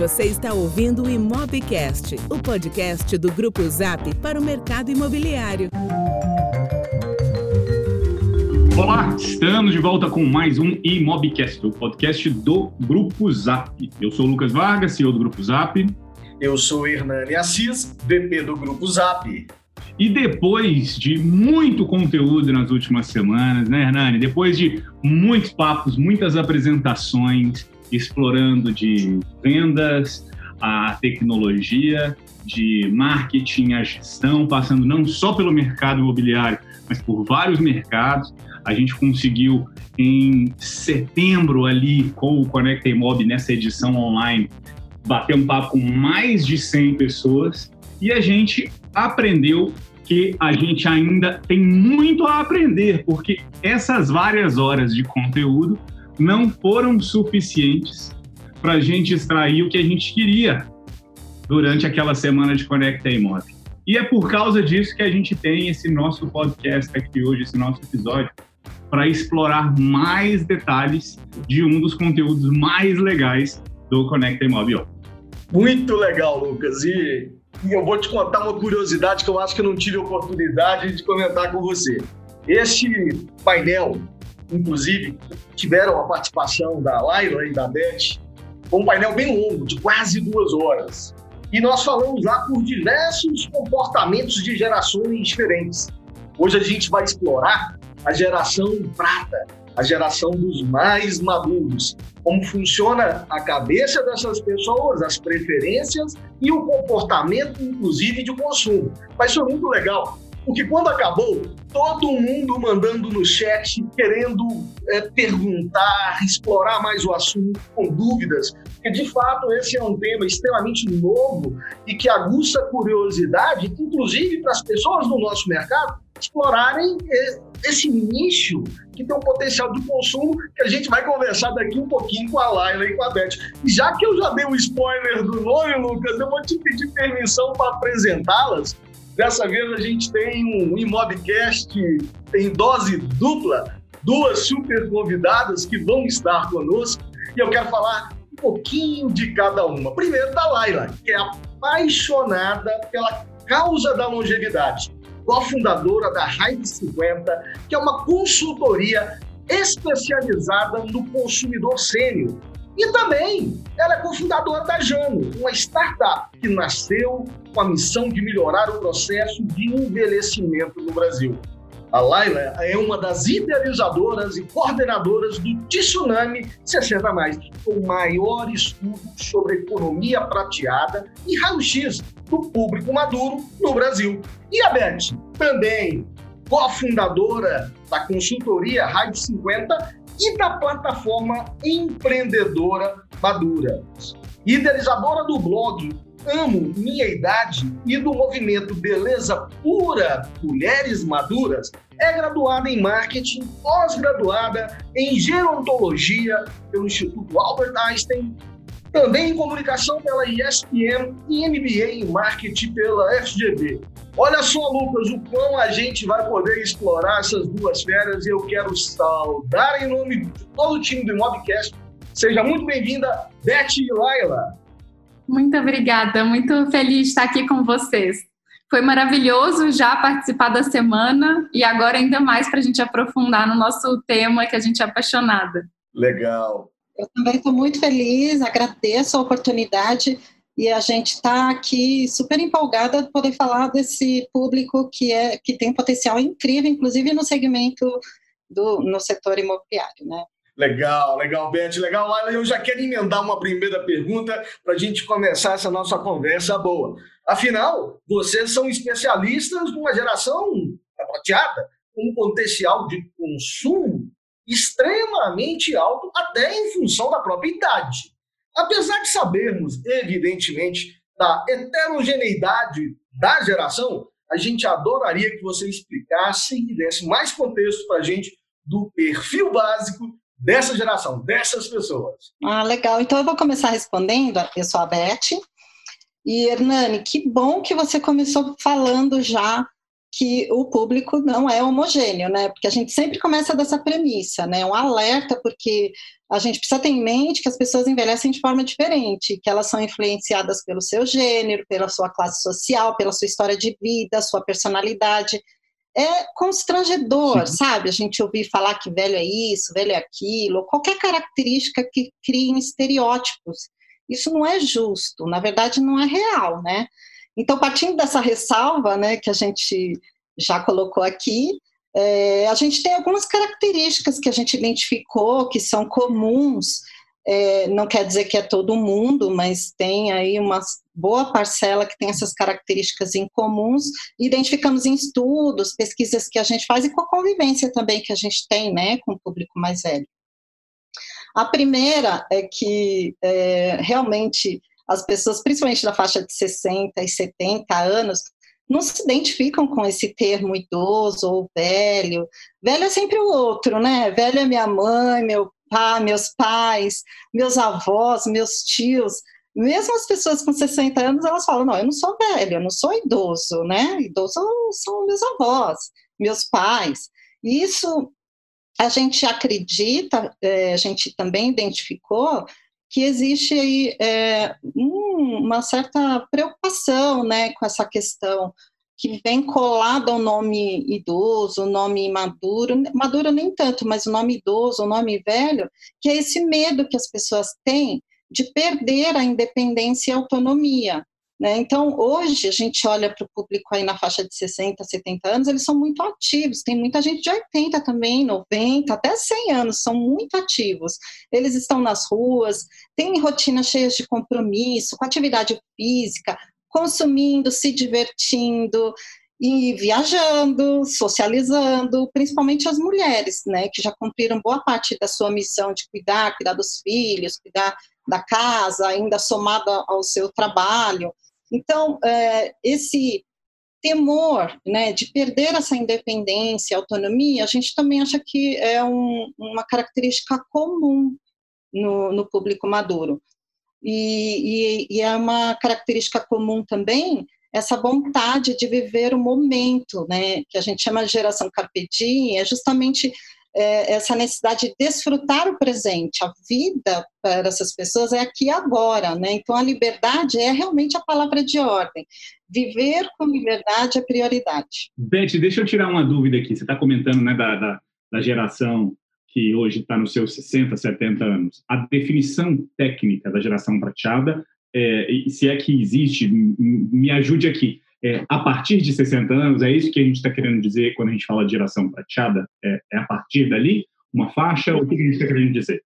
Você está ouvindo o Imobcast, o podcast do Grupo Zap para o mercado imobiliário. Olá, estamos de volta com mais um Imobcast, o podcast do Grupo Zap. Eu sou o Lucas Vargas, CEO do Grupo Zap. Eu sou Hernani Assis, VP do Grupo Zap. E depois de muito conteúdo nas últimas semanas, né, Hernani? Depois de muitos papos, muitas apresentações, explorando de vendas, a tecnologia, de marketing, a gestão, passando não só pelo mercado imobiliário, mas por vários mercados. A gente conseguiu em setembro ali com o Conecta Imob nessa edição online bater um papo com mais de 100 pessoas e a gente aprendeu que a gente ainda tem muito a aprender, porque essas várias horas de conteúdo não foram suficientes para a gente extrair o que a gente queria durante aquela semana de Conecta Imob. E é por causa disso que a gente tem esse nosso podcast aqui hoje, esse nosso episódio, para explorar mais detalhes de um dos conteúdos mais legais do Conecta Imob. Muito legal, Lucas. E, e eu vou te contar uma curiosidade que eu acho que eu não tive oportunidade de comentar com você. Este painel inclusive, tiveram a participação da Laila e da Beth. Um painel bem longo, de quase duas horas. E nós falamos lá por diversos comportamentos de gerações diferentes. Hoje a gente vai explorar a geração prata, a geração dos mais maduros, como funciona a cabeça dessas pessoas, as preferências e o comportamento, inclusive, de consumo. Mas foi muito legal, porque quando acabou, todo mundo mandando no chat, querendo é, perguntar, explorar mais o assunto, com dúvidas, porque de fato esse é um tema extremamente novo e que aguça curiosidade, inclusive para as pessoas do nosso mercado, explorarem é, esse nicho que tem um potencial de consumo que a gente vai conversar daqui um pouquinho com a Laila e com a Beth. E já que eu já dei um spoiler do nome, Lucas, eu vou te pedir permissão para apresentá-las Dessa vez a gente tem um Imobcast em dose dupla, duas super convidadas que vão estar conosco. E eu quero falar um pouquinho de cada uma. Primeiro da Laila, que é apaixonada pela causa da longevidade, cofundadora da Raiz 50, que é uma consultoria especializada no consumidor sênior e também ela é cofundadora da Jano, uma startup que nasceu com a missão de melhorar o processo de envelhecimento no Brasil. A Laila é uma das idealizadoras e coordenadoras do Tsunami 60 Mais, o maior estudo sobre economia prateada e raio-x do público maduro no Brasil. E a Beth, também cofundadora da consultoria Rádio 50 e da plataforma empreendedora Madura. Idealizadora do blog Amo Minha Idade e do movimento Beleza Pura Mulheres Maduras, é graduada em marketing, pós-graduada em gerontologia pelo Instituto Albert Einstein, também em comunicação pela ESPM e MBA em marketing pela FGV. Olha só, Lucas, o quão a gente vai poder explorar essas duas férias e eu quero saudar em nome de todo o time do Imobcast. Seja muito bem-vinda, Beth e Laila. Muito obrigada, muito feliz de estar aqui com vocês. Foi maravilhoso já participar da semana e agora ainda mais para a gente aprofundar no nosso tema que a gente é apaixonada. Legal. Eu também estou muito feliz, agradeço a oportunidade e a gente está aqui super empolgada de poder falar desse público que é que tem um potencial incrível, inclusive no segmento do no setor imobiliário, né? Legal, legal, Beth, legal, Laila. Eu já quero emendar uma primeira pergunta para a gente começar essa nossa conversa boa. Afinal, vocês são especialistas numa geração prateada, um potencial de consumo extremamente alto, até em função da própria idade. Apesar de sabermos, evidentemente, da heterogeneidade da geração, a gente adoraria que você explicasse e desse mais contexto para a gente do perfil básico dessa geração, dessas pessoas. Ah, legal. Então eu vou começar respondendo. Eu sou a Beth. E, Hernani, que bom que você começou falando já que o público não é homogêneo, né? Porque a gente sempre começa dessa premissa, né? Um alerta, porque a gente precisa ter em mente que as pessoas envelhecem de forma diferente, que elas são influenciadas pelo seu gênero, pela sua classe social, pela sua história de vida, sua personalidade. É constrangedor, Sim. sabe? A gente ouvir falar que velho é isso, velho é aquilo, qualquer característica que crie estereótipos. Isso não é justo, na verdade não é real, né? Então, partindo dessa ressalva, né, que a gente já colocou aqui, é, a gente tem algumas características que a gente identificou que são comuns. É, não quer dizer que é todo mundo, mas tem aí uma boa parcela que tem essas características em comuns. Identificamos em estudos, pesquisas que a gente faz e com a convivência também que a gente tem, né, com o público mais velho. A primeira é que é, realmente as pessoas, principalmente da faixa de 60 e 70 anos, não se identificam com esse termo idoso ou velho. Velho é sempre o outro, né? Velho é minha mãe, meu pai, meus pais, meus avós, meus tios. Mesmo as pessoas com 60 anos, elas falam: não, eu não sou velho, eu não sou idoso, né? Idoso são meus avós, meus pais. Isso a gente acredita, é, a gente também identificou que existe aí é, um, uma certa preocupação né, com essa questão que vem colado ao nome idoso, o nome maduro, maduro nem tanto, mas o nome idoso, o nome velho, que é esse medo que as pessoas têm de perder a independência e a autonomia. Né? Então, hoje, a gente olha para o público aí na faixa de 60, 70 anos, eles são muito ativos. Tem muita gente de 80 também, 90, até 100 anos, são muito ativos. Eles estão nas ruas, têm rotinas cheias de compromisso, com atividade física, consumindo, se divertindo e viajando, socializando, principalmente as mulheres, né, que já cumpriram boa parte da sua missão de cuidar, cuidar dos filhos, cuidar da casa, ainda somada ao seu trabalho. Então, é, esse temor né, de perder essa independência, autonomia, a gente também acha que é um, uma característica comum no, no público maduro. E, e, e, é uma característica comum também essa vontade de viver o momento, né, que a gente chama de geração carpe diem, é justamente é, essa necessidade de desfrutar o presente. A vida para essas pessoas é aqui e agora, né? Então a liberdade é realmente a palavra de ordem. Viver com liberdade é prioridade. Beth, deixa eu tirar uma dúvida aqui. Você está comentando né, da, da, da geração que hoje está nos seus 60, 70 anos. A definição técnica da geração prateada, é, se é que existe, me ajude aqui é, a partir de 60 anos, é isso que a gente está querendo dizer quando a gente fala de geração prateada? É, é a partir dali? Uma faixa? O que a gente está querendo dizer?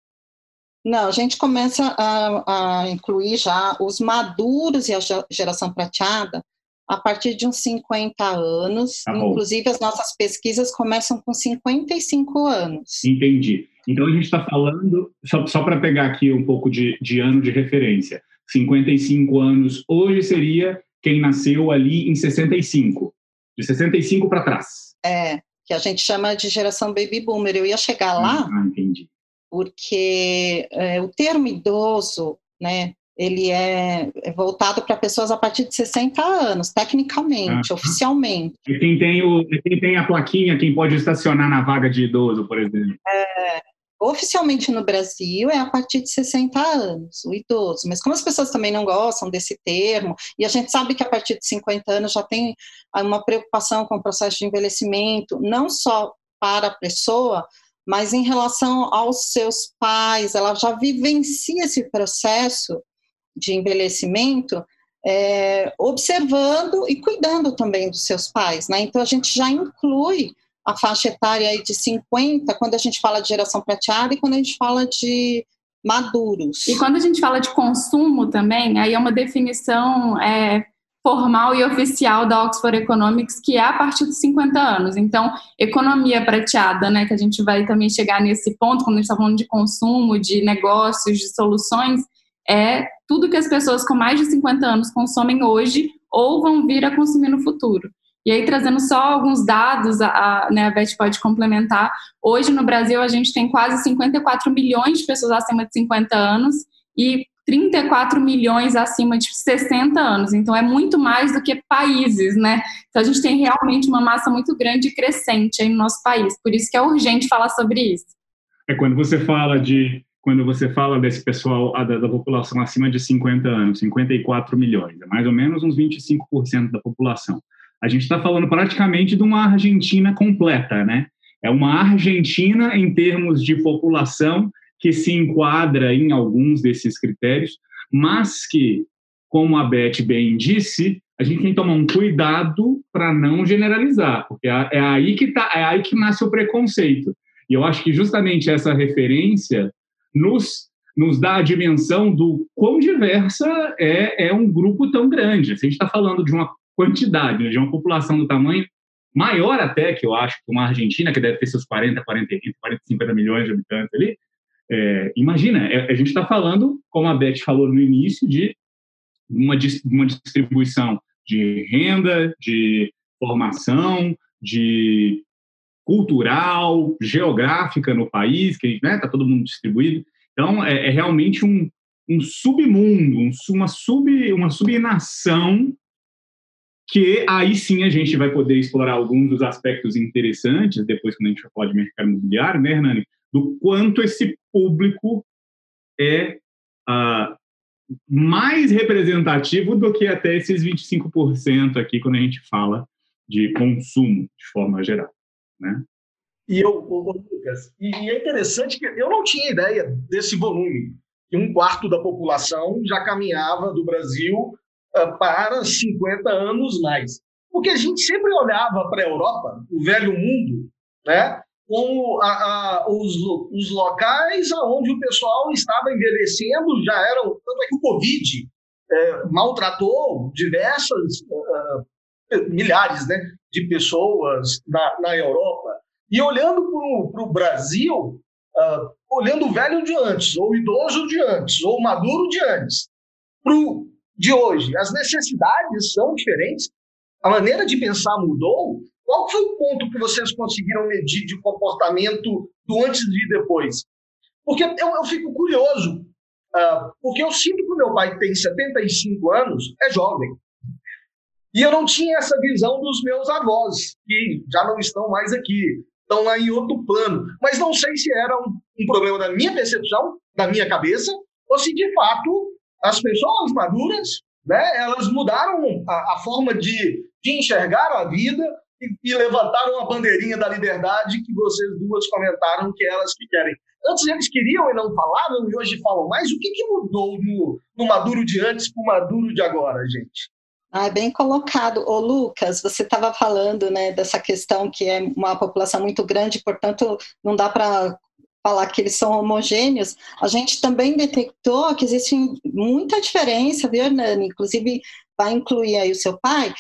Não, a gente começa a, a, incluir já os maduros e a geração prateada a partir de uns 50 anos. Tá Inclusive, as nossas pesquisas começam com 55 anos. Entendi. Então, a gente está falando, só, só para pegar aqui um pouco de, de ano de referência, 55 anos hoje seria quem nasceu ali em 65, de 65 para trás. É, que a gente chama de geração baby boomer. Eu ia chegar lá. Ah, entendi. Porque é, o termo idoso, né, ele é, é voltado para pessoas a partir de 60 anos, tecnicamente, ah, oficialmente. E quem tem, o, quem tem a plaquinha, quem pode estacionar na vaga de idoso, por exemplo. É, oficialmente no Brasil é a partir de 60 anos, o idoso. Mas como as pessoas também não gostam desse termo, e a gente sabe que a partir de 50 anos já tem uma preocupação com o processo de envelhecimento, não só para a pessoa, mas em relação aos seus pais, ela já vivencia esse processo de envelhecimento, é, observando e cuidando também dos seus pais, né? Então a gente já inclui a faixa etária aí de 50, quando a gente fala de geração prateada e quando a gente fala de maduros. E quando a gente fala de consumo também, aí é uma definição é, formal e oficial da Oxford Economics, que é a partir dos 50 anos. Então, economia prateada, né, que a gente vai também chegar nesse ponto, quando a gente está falando de consumo, de negócios, de soluções, é tudo que as pessoas com mais de 50 anos consomem hoje ou vão vir a consumir no futuro. E aí, trazendo só alguns dados, a, a, né, a Beth pode complementar. Hoje, no Brasil, a gente tem quase 54 milhões de pessoas acima de 50 anos e 34 milhões acima de 60 anos. Então, é muito mais do que países, né? Então, a gente tem realmente uma massa muito grande e crescente aí no nosso país. Por isso que é urgente falar sobre isso. É quando você fala de quando você fala desse pessoal da, da, população acima de 50 anos, 54 milhões, é mais ou menos uns 25% da população. A gente está falando praticamente de uma Argentina completa, né? É uma Argentina em termos de população que se enquadra em alguns desses critérios, mas que, como a Beth bem disse, a gente tem que tomar um cuidado para não generalizar, porque é, é aí que tá, é aí que nasce o preconceito. E eu acho que justamente essa referência nos, nos dá a dimensão do quão diversa é, é um grupo tão grande. Se a gente está falando de uma quantidade, né, de uma população do tamanho maior até que eu acho que uma Argentina, que deve ter seus 40, 40, 40 50 milhões de habitantes ali, é, imagina, é, a gente está falando, como a Beth falou no início, de uma, uma distribuição de renda, de formação, de cultural, geográfica no país, que está né, tá todo mundo distribuído. Então, é, é realmente um, um submundo, um, uma, sub, uma subnação que aí sim a gente vai poder explorar alguns dos aspectos interessantes, depois quando a gente falar de mercado imobiliário, né, Hernani? Do quanto esse público é uh, mais representativo do que até esses 25% aqui quando a gente fala de consumo de forma geral né? E eu, Lucas, e é interessante que eu não tinha ideia desse volume. Que um quarto da população já caminhava do Brasil para 50 anos mais. Porque a gente sempre olhava para a Europa, o velho mundo, né, como a, a, os, os locais onde o pessoal estava envelhecendo já eram. Tanto é que o Covid é, maltratou diversas, uh, milhares né, de pessoas na, na Europa. E olhando para o Brasil, uh, olhando o velho de antes, ou o idoso de antes, ou o maduro de antes, para o de hoje, as necessidades são diferentes, a maneira de pensar mudou. Qual foi o ponto que vocês conseguiram medir de comportamento do antes e depois? Porque eu, eu fico curioso, uh, porque eu sinto que o meu pai, tem 75 anos, é jovem. E eu não tinha essa visão dos meus avós, que já não estão mais aqui, estão lá em outro plano. Mas não sei se era um, um problema da minha percepção, da minha cabeça, ou se de fato as pessoas maduras, né, elas mudaram a, a forma de, de enxergar a vida e, e, levantaram a bandeirinha da liberdade que vocês duas comentaram que elas que querem. Antes eles queriam e não falavam, e hoje falam mais. O que, que mudou no, no Maduro de antes para o Maduro de agora, gente? Ah, bem colocado. Ô, Lucas, você estava falando né, dessa questão que é uma população muito grande, portanto, não dá para falar que eles são homogêneos. A gente também detectou que existe muita diferença, viu, Hernani? Inclusive, vai incluir aí o seu pai,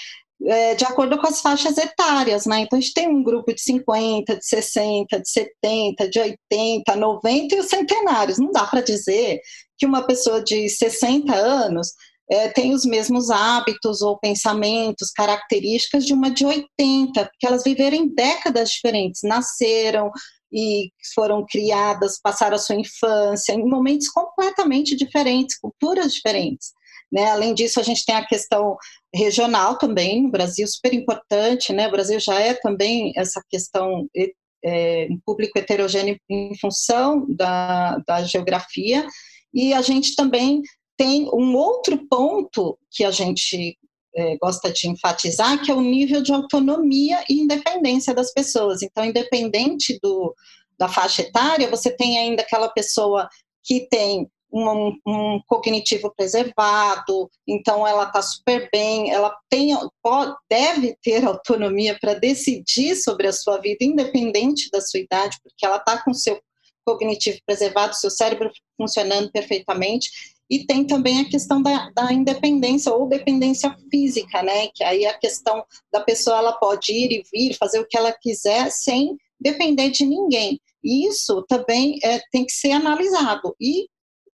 é, de acordo com as faixas etárias, né? Então, a gente tem um grupo de 50, de 60, de 70, de 80, 90 e os centenários. Não dá para dizer que uma pessoa de 60 anos é, tem os mesmos hábitos ou pensamentos, características de uma de 80, porque elas viveram em décadas diferentes, nasceram e foram criadas, passaram a sua infância em momentos completamente diferentes, culturas diferentes. Né? Além disso, a gente tem a questão regional também, no Brasil, super importante, né? O Brasil já é também essa questão é, um público heterogêneo em função da, da geografia, e a gente também tem um outro ponto que a gente é, gosta de enfatizar, que é o nível de autonomia e independência das pessoas. Então, independente do, da faixa etária, você tem ainda aquela pessoa que tem um, um cognitivo preservado, então ela está super bem, ela tem, pode, deve ter autonomia para decidir sobre a sua vida, independente da sua idade, porque ela está com seu cognitivo preservado, seu cérebro funcionando perfeitamente, e tem também a questão da, da, independência ou dependência física, né? Que aí a questão da pessoa ela pode ir e vir, fazer o que ela quiser sem depender de ninguém. E isso também é, tem que ser analisado. E,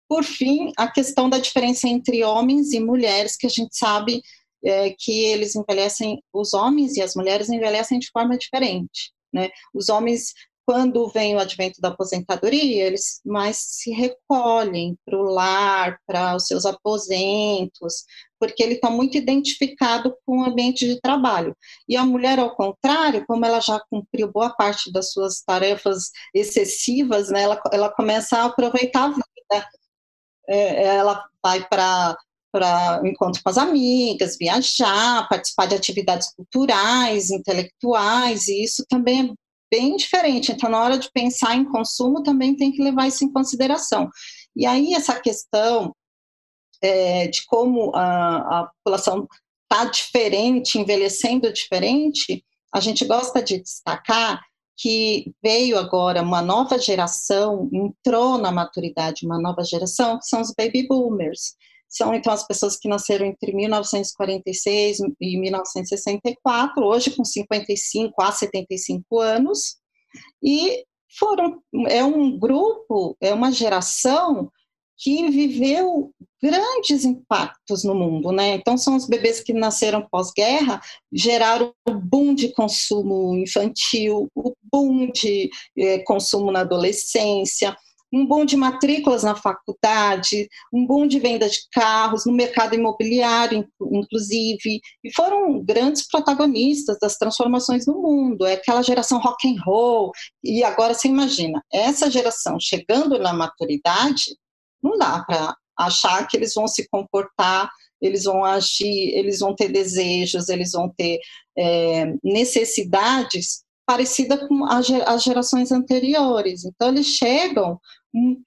por fim, a questão da diferença entre homens e mulheres, que a gente sabe é, que eles envelhecem, os homens e as mulheres envelhecem de forma diferente. Né? Os homens quando vem o advento da aposentadoria, eles mais se recolhem para o lar, para os seus aposentos, porque ele está muito identificado com o ambiente de trabalho. E a mulher, ao contrário, como ela já cumpriu boa parte das suas tarefas excessivas, né, ela, ela começa a aproveitar a vida. É, ela vai para para encontro com as amigas, viajar, participar de atividades culturais, intelectuais, e isso também é bem diferente. Então, na hora de pensar em consumo, também tem que levar isso em consideração. E aí, essa questão é, de como a, a população está diferente, envelhecendo diferente, a gente gosta de destacar que veio agora uma nova geração, entrou na maturidade uma nova geração, que são os baby boomers. São então as pessoas que nasceram entre 1946 e 1964, hoje com 55 a 75 anos, e foram é um grupo, é uma geração que viveu grandes impactos no mundo, né? Então são os bebês que nasceram pós-guerra, geraram o boom de consumo infantil, o boom de eh, consumo na adolescência, um boom de matrículas na faculdade, um boom de venda de carros, no mercado imobiliário, inclusive, e foram grandes protagonistas das transformações no mundo. É aquela geração rock and roll, e agora você imagina, essa geração chegando na maturidade, não dá para achar que eles vão se comportar, eles vão agir, eles vão ter desejos, eles vão ter é, necessidades parecida com as gerações anteriores. Então eles chegam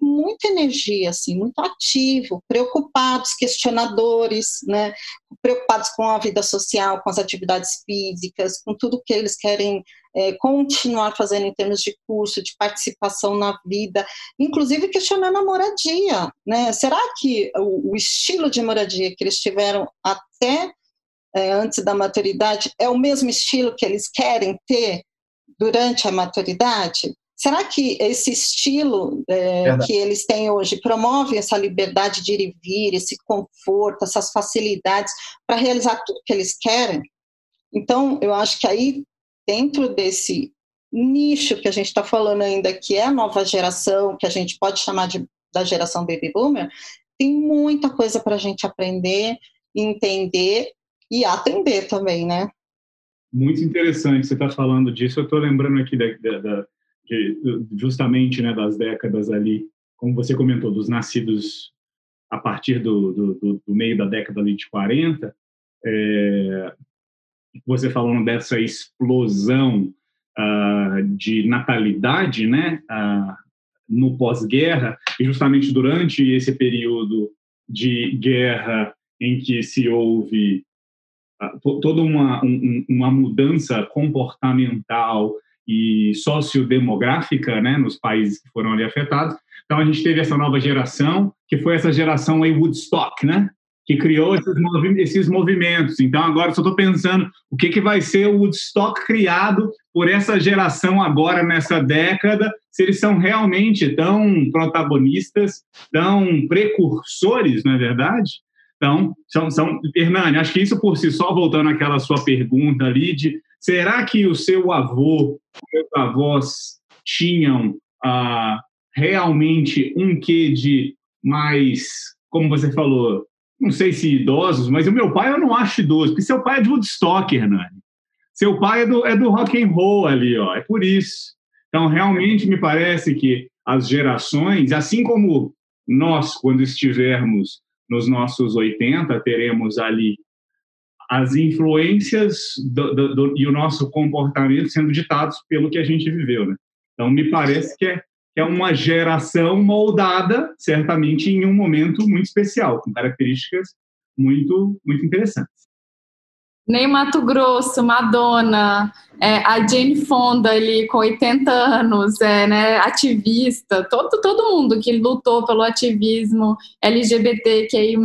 muita energia, assim, muito ativo, preocupados, questionadores, né, preocupados com a vida social, com as atividades físicas, com tudo que eles querem é, continuar fazendo em termos de curso, de participação na vida, inclusive questionando a moradia, né? Será que o, o estilo de moradia que eles tiveram até é, antes da maturidade é o mesmo estilo que eles querem ter durante a maturidade? Será que esse estilo é, que eles têm hoje promove essa liberdade de ir e vir, esse conforto, essas facilidades para realizar tudo que eles querem? Então, eu acho que aí, dentro desse nicho que a gente está falando ainda, que é a nova geração, que a gente pode chamar de, da geração baby boomer, tem muita coisa para a gente aprender, entender e atender também, né? Muito interessante você está falando disso. Eu estou lembrando aqui da, da de, justamente né, das décadas ali, como você comentou, dos nascidos a partir do, do, do meio da década ali de 40, é, você falando dessa explosão uh, de natalidade, né, uh, no pós-guerra, e justamente durante esse período de guerra em que se houve uh, toda uma, um, uma mudança comportamental e sociodemográfica né, nos países que foram ali afetados. Então, a gente teve essa nova geração, que foi essa geração aí Woodstock, né? que criou esses, movi esses movimentos. Então, agora só estou pensando o que, que vai ser o Woodstock criado por essa geração agora, nessa década, se eles são realmente tão protagonistas, tão precursores, não é verdade? Então, são, são, Hernani, acho que isso por si só, voltando àquela sua pergunta ali de Será que o seu avô, seus avós tinham ah, realmente um quê de mais, como você falou, não sei se idosos, mas o meu pai eu não acho idoso, porque seu pai é de Woodstock, Hernani. Seu pai é do, é do rock and roll ali, ó, é por isso. Então, realmente me parece que as gerações, assim como nós, quando estivermos nos nossos 80, teremos ali as influências do, do, do, e o nosso comportamento sendo ditados pelo que a gente viveu, né? Então, me parece que é, que é uma geração moldada, certamente, em um momento muito especial, com características muito, muito interessantes. Nem Mato Grosso, Madonna, é, a Jane Fonda ali com 80 anos, é, né, ativista, todo, todo mundo que lutou pelo ativismo LGBTQI+,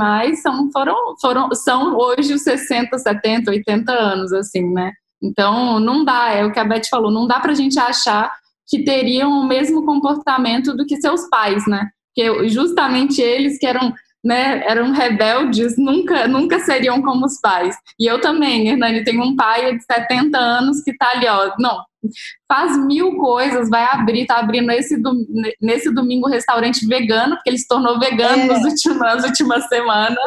são, foram, foram, são hoje os 60, 70, 80 anos, assim, né? Então, não dá, é o que a Beth falou, não dá pra gente achar que teriam o mesmo comportamento do que seus pais, né? Porque justamente eles que eram né, eram rebeldes, nunca, nunca seriam como os pais. E eu também, Hernani, tenho um pai de 70 anos que tá ali, ó, não, faz mil coisas, vai abrir, tá abrindo esse, nesse domingo restaurante vegano, porque ele se tornou vegano é. nas, últimas, nas últimas semanas.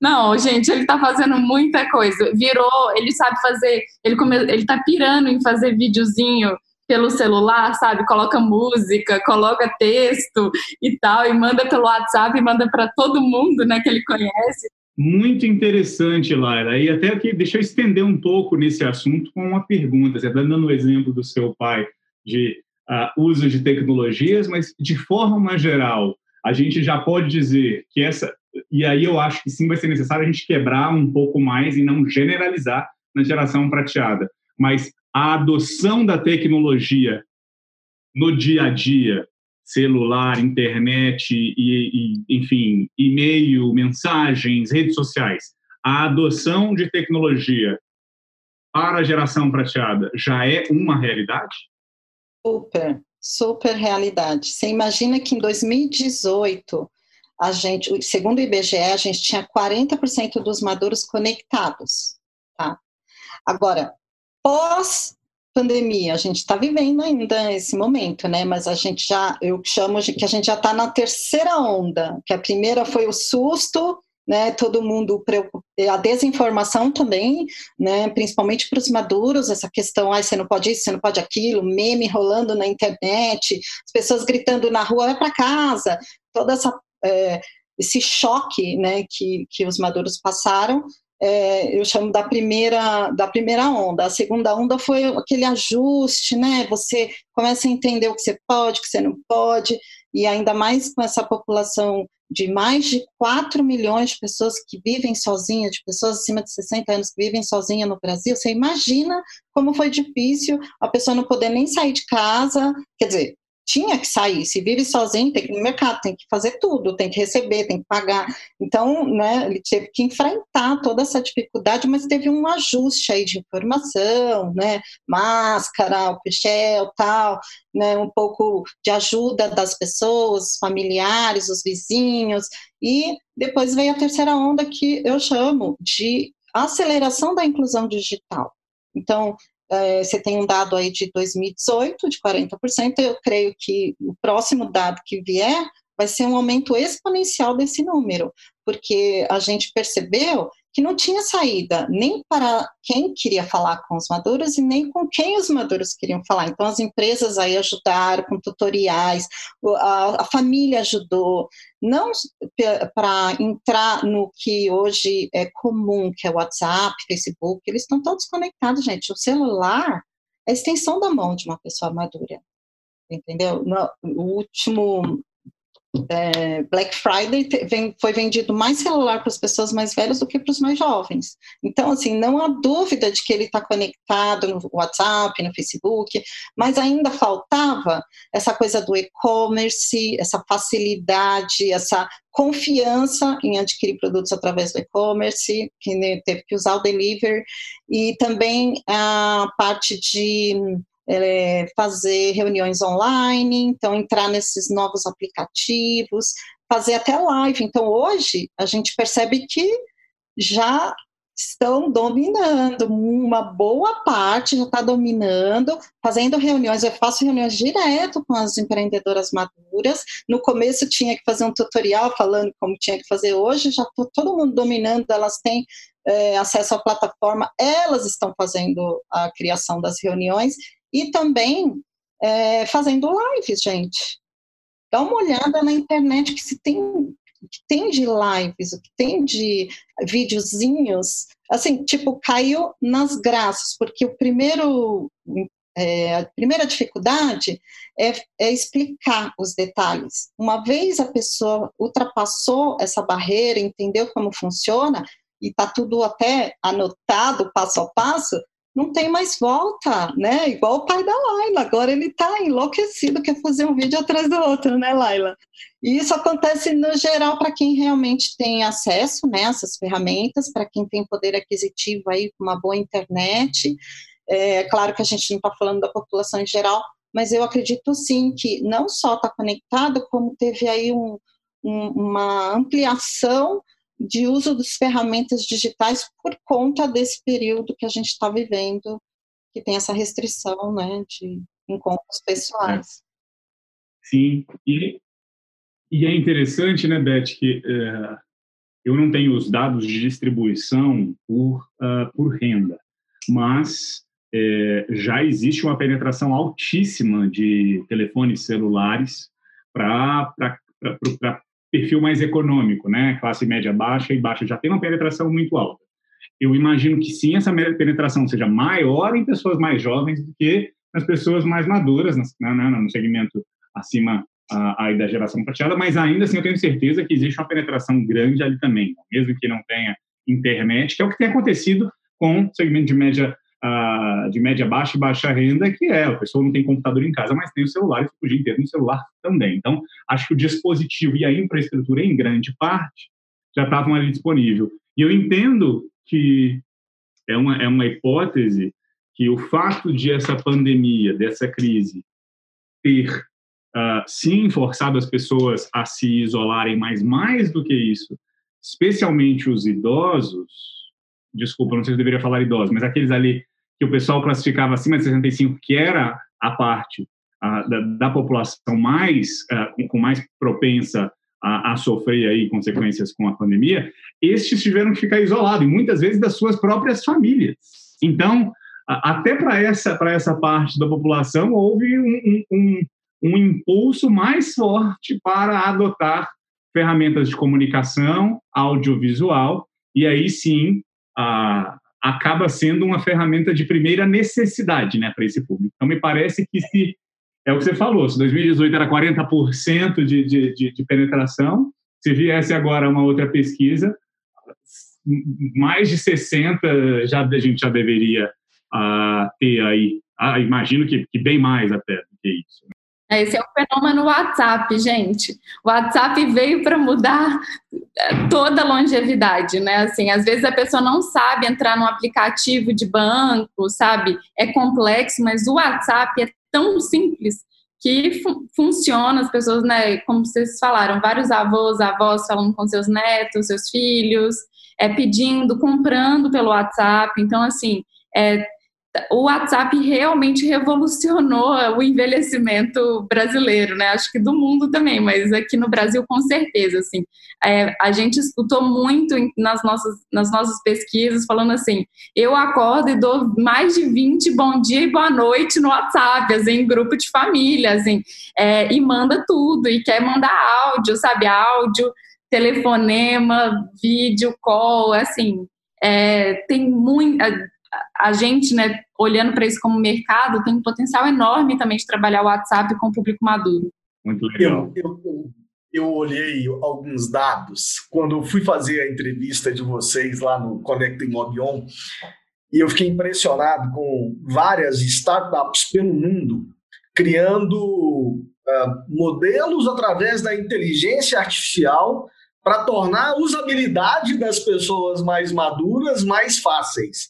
Não, gente, ele tá fazendo muita coisa. Virou, ele sabe fazer, ele, come, ele tá pirando em fazer videozinho pelo celular, sabe? Coloca música, coloca texto e tal, e manda pelo WhatsApp, e manda para todo mundo, né, que ele conhece. Muito interessante, Laila. E até aqui, deixa eu estender um pouco nesse assunto com uma pergunta. Você está dando o exemplo do seu pai de uh, uso de tecnologias, mas de forma geral, a gente já pode dizer que essa. E aí eu acho que sim vai ser necessário a gente quebrar um pouco mais e não generalizar na geração prateada. Mas a adoção da tecnologia no dia a dia, celular, internet e, e enfim, e-mail, mensagens, redes sociais, a adoção de tecnologia para a geração prateada já é uma realidade? Super, super realidade. Você imagina que em 2018 a gente, segundo o IBGE, a gente tinha 40% dos maduros conectados, tá? Agora, pós pandemia, a gente está vivendo ainda esse momento, né? Mas a gente já, eu chamo de que a gente já está na terceira onda, que a primeira foi o susto, né? Todo mundo a desinformação também, né? Principalmente para os maduros, essa questão, ah, você não pode isso, você não pode aquilo, meme rolando na internet, as pessoas gritando na rua, vai para casa, toda essa é, esse choque, né? Que que os maduros passaram é, eu chamo da primeira, da primeira onda. A segunda onda foi aquele ajuste, né? Você começa a entender o que você pode, o que você não pode, e ainda mais com essa população de mais de 4 milhões de pessoas que vivem sozinhas, de pessoas acima de 60 anos que vivem sozinhas no Brasil, você imagina como foi difícil a pessoa não poder nem sair de casa, quer dizer, tinha que sair. Se vive sozinho, tem que ir no mercado, tem que fazer tudo, tem que receber, tem que pagar. Então, né, ele teve que enfrentar toda essa dificuldade, mas teve um ajuste aí de informação, né, máscara, álcool gel, tal, né, um pouco de ajuda das pessoas, familiares, os vizinhos, e depois veio a terceira onda que eu chamo de aceleração da inclusão digital. Então, é, você tem um dado aí de 2018 de 40%, eu creio que o próximo dado que vier vai ser um aumento exponencial desse número, porque a gente percebeu que não tinha saída nem para quem queria falar com os maduros e nem com quem os maduros queriam falar. Então, as empresas aí ajudaram com tutoriais, a, a família ajudou, não para entrar no que hoje é comum, que é WhatsApp, Facebook, eles estão todos conectados, gente. O celular é a extensão da mão de uma pessoa madura entendeu? No, o último é, Black Friday vem, foi vendido mais celular para as pessoas mais velhas do que para os mais jovens. Então, assim, não há dúvida de que ele está conectado no WhatsApp, no Facebook, mas ainda faltava essa coisa do e-commerce, essa facilidade, essa confiança em adquirir produtos através do e-commerce, que teve que usar o delivery, e também a parte de é, fazer reuniões online, então entrar nesses novos aplicativos, fazer até live. Então hoje a gente percebe que já estão dominando, uma boa parte já está dominando, fazendo reuniões, eu faço reuniões direto com as empreendedoras maduras, no começo tinha que fazer um tutorial falando como tinha que fazer. Hoje, já está todo mundo dominando, elas têm é, acesso à plataforma, elas estão fazendo a criação das reuniões, e também é, fazendo lives, gente. Dá uma olhada na internet que se tem que tem de lives, o que tem de videozinhos, assim, tipo, caiu nas graças, porque o primeiro, é, a primeira dificuldade é, é, explicar os detalhes. Uma vez a pessoa ultrapassou essa barreira, entendeu como funciona, e está tudo até anotado passo a passo, não tem mais volta, né? Igual o pai da Laila, agora ele está enlouquecido, quer fazer um vídeo atrás do outro, né, Laila? E isso acontece no geral para quem realmente tem acesso, né, essas ferramentas, para quem tem poder aquisitivo aí, uma boa internet. É claro que a gente não está falando da população em geral, mas eu acredito sim que não só está conectado, como teve aí um, um, uma ampliação de uso das ferramentas digitais por conta desse período que a gente está vivendo, que tem essa restrição né, de encontros pessoais. É. Sim, e, e é interessante, né, Beth, que é, eu não tenho os dados de distribuição por, uh, por renda, mas é, já existe uma penetração altíssima de telefones celulares para perfil mais econômico, né? Classe média baixa e baixa já tem uma penetração muito alta. Eu imagino que sim, essa penetração seja maior em pessoas mais jovens do que nas pessoas mais maduras, no, no segmento acima aí da geração prateada, mas ainda assim eu tenho certeza que existe uma penetração grande ali também, mesmo que não tenha internet, que é o que tem acontecido com o segmento de média de média baixa e baixa renda, que é a pessoa não tem computador em casa, mas tem o celular e fica o dia inteiro no celular também. Então, acho que o dispositivo e a infraestrutura, em grande parte, já estavam ali disponível. E eu entendo que é uma, é uma hipótese que o fato de essa pandemia, dessa crise, ter uh, sim forçado as pessoas a se isolarem, mas mais do que isso, especialmente os idosos, desculpa, não sei se eu deveria falar idosos, mas aqueles ali que o pessoal classificava acima de 65, que era a parte da, da, população mais uh, com mais propensa a, a, sofrer aí consequências com a pandemia, estes tiveram que ficar isolados, muitas vezes das suas próprias famílias. Então, até para essa, essa parte da população, houve um, um, um impulso mais forte para adotar ferramentas de comunicação audiovisual, e aí sim a, acaba sendo uma ferramenta de primeira necessidade né, para esse público. Então, me parece que se, é o que você falou, se 2018 era 40% de, de, de, de penetração, se viesse agora uma outra pesquisa, mais de 60% já, a gente já deveria uh, ter aí, uh, imagino que, que, bem mais até do que isso. É, esse é o fenômeno WhatsApp, gente. O WhatsApp veio para mudar é, toda a longevidade, né? Assim, às vezes a pessoa não sabe entrar num aplicativo de banco, sabe? É complexo, mas o WhatsApp é tão simples que fun funciona. As pessoas, né? Como vocês falaram, vários avós, avós falando com seus netos, seus filhos, é pedindo, comprando pelo WhatsApp. Então, assim, é, o WhatsApp realmente revolucionou o envelhecimento brasileiro, né? Acho que do mundo também, mas aqui no Brasil com certeza, assim. É, a gente escutou muito nas nossas, nas nossas pesquisas falando assim, eu acordo e dou mais de 20 bom dia e boa noite no WhatsApp, assim, em grupo de família, assim, é, e manda tudo, e quer mandar áudio, sabe? Áudio, telefonema, vídeo, call, assim, é, tem muito a gente, né, olhando para isso como mercado, tem um potencial enorme também de trabalhar o WhatsApp com o público maduro. Muito legal. Eu, eu, eu olhei alguns dados quando fui fazer a entrevista de vocês lá no Connecting Mobion e eu fiquei impressionado com várias startups pelo mundo criando uh, modelos através da inteligência artificial para tornar a usabilidade das pessoas mais maduras mais fáceis.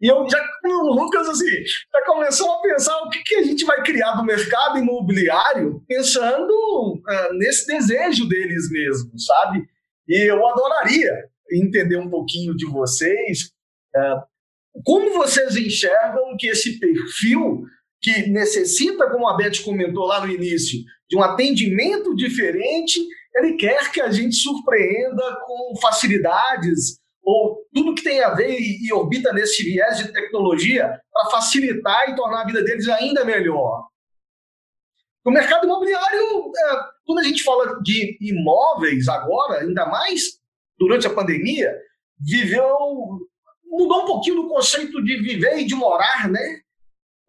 E eu já, o Lucas, assim, já começou a pensar o que, que a gente vai criar do mercado imobiliário, pensando uh, nesse desejo deles mesmos, sabe? E eu adoraria entender um pouquinho de vocês, uh, como vocês enxergam que esse perfil que necessita, como a Beth comentou lá no início, de um atendimento diferente, ele quer que a gente surpreenda com facilidades, ou tudo que tem a ver e, e orbita nesse viés de tecnologia para facilitar e tornar a vida deles ainda melhor. O mercado imobiliário, é, quando a gente fala de imóveis agora, ainda mais durante a pandemia, viveu mudou um pouquinho do conceito de viver e de morar, né?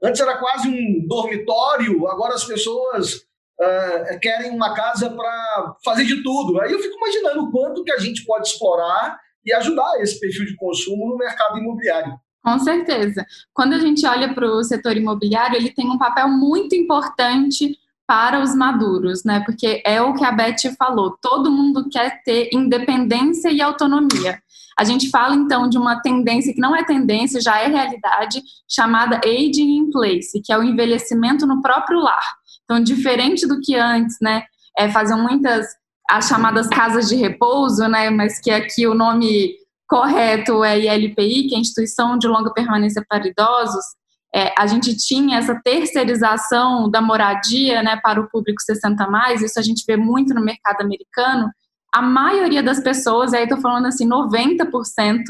Antes era quase um dormitório, agora as pessoas uh, querem uma casa para fazer de tudo. Aí eu fico imaginando o quanto que a gente pode explorar e ajudar esse perfil de consumo no mercado imobiliário. Com certeza. Quando a gente olha para o setor imobiliário, ele tem um papel muito importante para os maduros, né? Porque é o que a Beth falou, todo mundo quer ter independência e autonomia. A gente fala então de uma tendência que não é tendência, já é realidade, chamada aging in place, que é o envelhecimento no próprio lar. Então, diferente do que antes, né? É, faziam muitas as chamadas casas de repouso, né, mas que aqui o nome correto é ILPI, que é Instituição de Longa Permanência para Idosos, é, a gente tinha essa terceirização da moradia né, para o público 60 mais, isso a gente vê muito no mercado americano. A maioria das pessoas, aí estou falando assim, 90%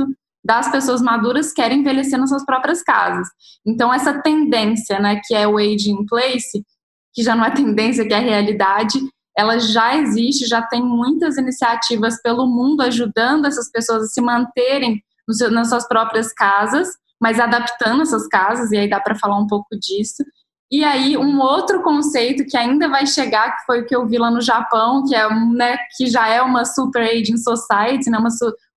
das pessoas maduras querem envelhecer nas suas próprias casas. Então, essa tendência, né, que é o age in place, que já não é tendência, que é realidade, ela já existe, já tem muitas iniciativas pelo mundo ajudando essas pessoas a se manterem nas suas próprias casas, mas adaptando essas casas, e aí dá para falar um pouco disso. E aí, um outro conceito que ainda vai chegar, que foi o que eu vi lá no Japão, que, é, né, que já é uma super aging society, né, uma,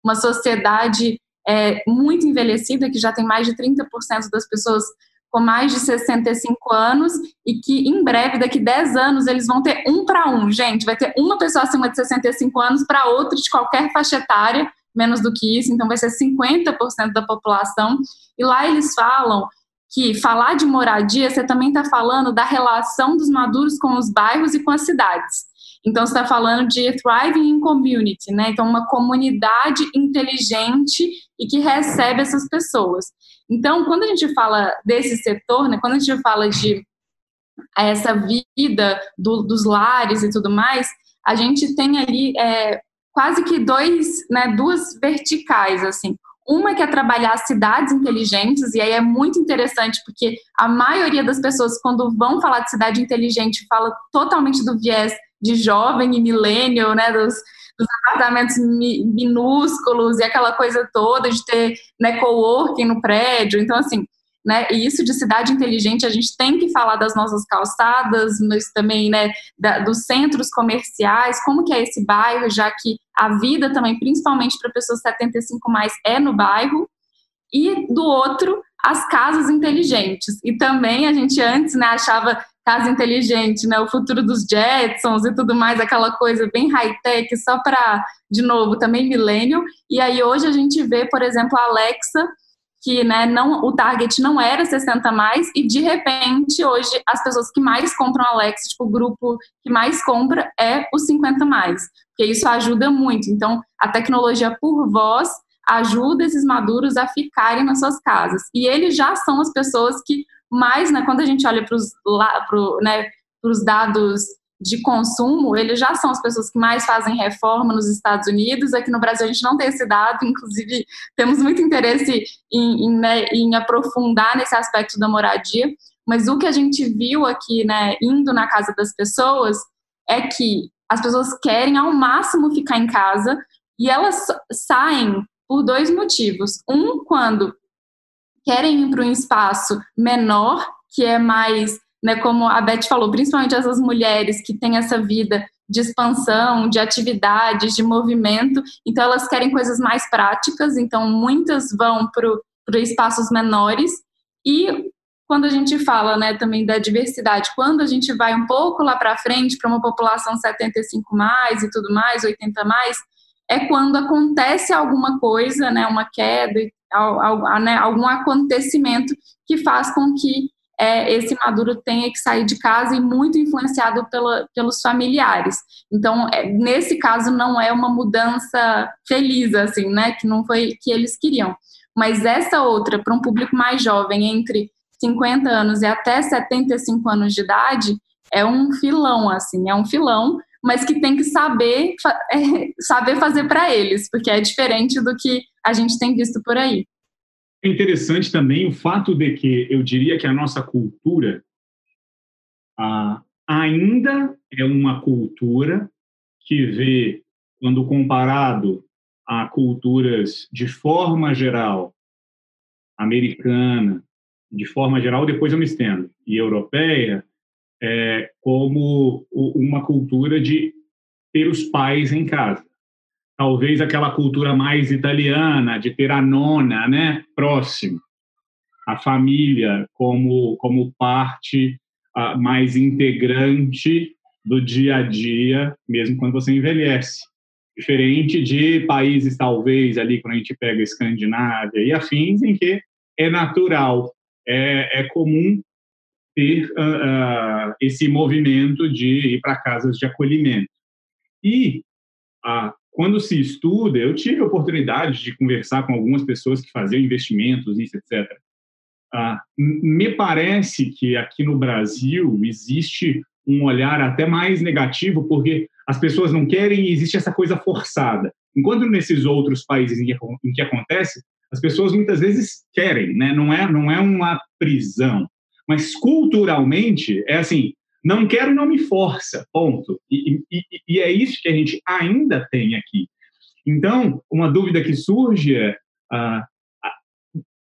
uma sociedade é, muito envelhecida, que já tem mais de 30% das pessoas com mais de 65 anos e que em breve, daqui 10 anos, eles vão ter um para um, gente. Vai ter uma pessoa acima de 65 anos para outra de qualquer faixa etária, menos do que isso, então vai ser 50% da população. E lá eles falam que falar de moradia, você também está falando da relação dos maduros com os bairros e com as cidades. Então, você está falando de thriving in community, né? Então, uma comunidade inteligente e que recebe essas pessoas. Então, quando a gente fala desse setor, né, quando a gente fala de essa vida do, dos lares e tudo mais, a gente tem ali é, quase que dois, né, duas verticais, assim. Uma que é trabalhar cidades inteligentes, e aí é muito interessante, porque a maioria das pessoas, quando vão falar de cidade inteligente, fala totalmente do viés de jovem e millennial, né, dos, dos apartamentos mi, minúsculos e aquela coisa toda de ter né, coworking no prédio. Então, assim, né, e isso de cidade inteligente, a gente tem que falar das nossas calçadas, mas também, né, da, dos centros comerciais, como que é esse bairro, já que a vida também, principalmente para pessoas 75 mais, é no bairro. E do outro, as casas inteligentes. E também a gente antes né, achava casa inteligente, né, o futuro dos Jetsons e tudo mais, aquela coisa bem high-tech, só para, de novo, também milênio. E aí hoje a gente vê, por exemplo, a Alexa, que né, não, o target não era 60 mais, e de repente hoje as pessoas que mais compram Alexa, tipo, o grupo que mais compra é os 50 mais, porque isso ajuda muito. Então, a tecnologia por voz ajuda esses maduros a ficarem nas suas casas. E eles já são as pessoas que mais, né, quando a gente olha para os pro, né, dados de consumo, eles já são as pessoas que mais fazem reforma nos Estados Unidos. Aqui no Brasil a gente não tem esse dado, inclusive temos muito interesse em, em, né, em aprofundar nesse aspecto da moradia. Mas o que a gente viu aqui, né, indo na casa das pessoas, é que as pessoas querem ao máximo ficar em casa e elas saem por dois motivos. Um, quando querem ir para um espaço menor, que é mais, né, como a Beth falou, principalmente essas mulheres que têm essa vida de expansão, de atividades, de movimento, então elas querem coisas mais práticas, então muitas vão para espaços menores. E quando a gente fala né, também da diversidade, quando a gente vai um pouco lá para frente para uma população 75 mais e tudo mais, 80 mais, é quando acontece alguma coisa, né, uma queda, né, algum acontecimento que faz com que é, esse maduro tenha que sair de casa e muito influenciado pela, pelos familiares. Então, é, nesse caso, não é uma mudança feliz, assim, né, que não foi que eles queriam. Mas essa outra, para um público mais jovem, entre 50 anos e até 75 anos de idade, é um filão, assim, é um filão mas que tem que saber, é, saber fazer para eles, porque é diferente do que a gente tem visto por aí. É interessante também o fato de que eu diria que a nossa cultura ah, ainda é uma cultura que vê, quando comparado a culturas de forma geral, americana, de forma geral, depois eu me estendo, e europeia, é, como uma cultura de ter os pais em casa. Talvez aquela cultura mais italiana, de ter a nona né, próximo, a família como, como parte mais integrante do dia a dia, mesmo quando você envelhece. Diferente de países, talvez, ali, quando a gente pega a Escandinávia e afins, em que é natural, é, é comum ter uh, uh, esse movimento de ir para casas de acolhimento. E ah, quando se estuda, eu tive a oportunidade de conversar com algumas pessoas que faziam investimentos, isso, etc. Ah, me parece que aqui no Brasil existe um olhar até mais negativo, porque as pessoas não querem e existe essa coisa forçada. Enquanto nesses outros países em que, em que acontece, as pessoas muitas vezes querem, né? não, é, não é uma prisão. Mas culturalmente é assim: não quero, não me força, ponto. E, e, e é isso que a gente ainda tem aqui. Então, uma dúvida que surge é: ah,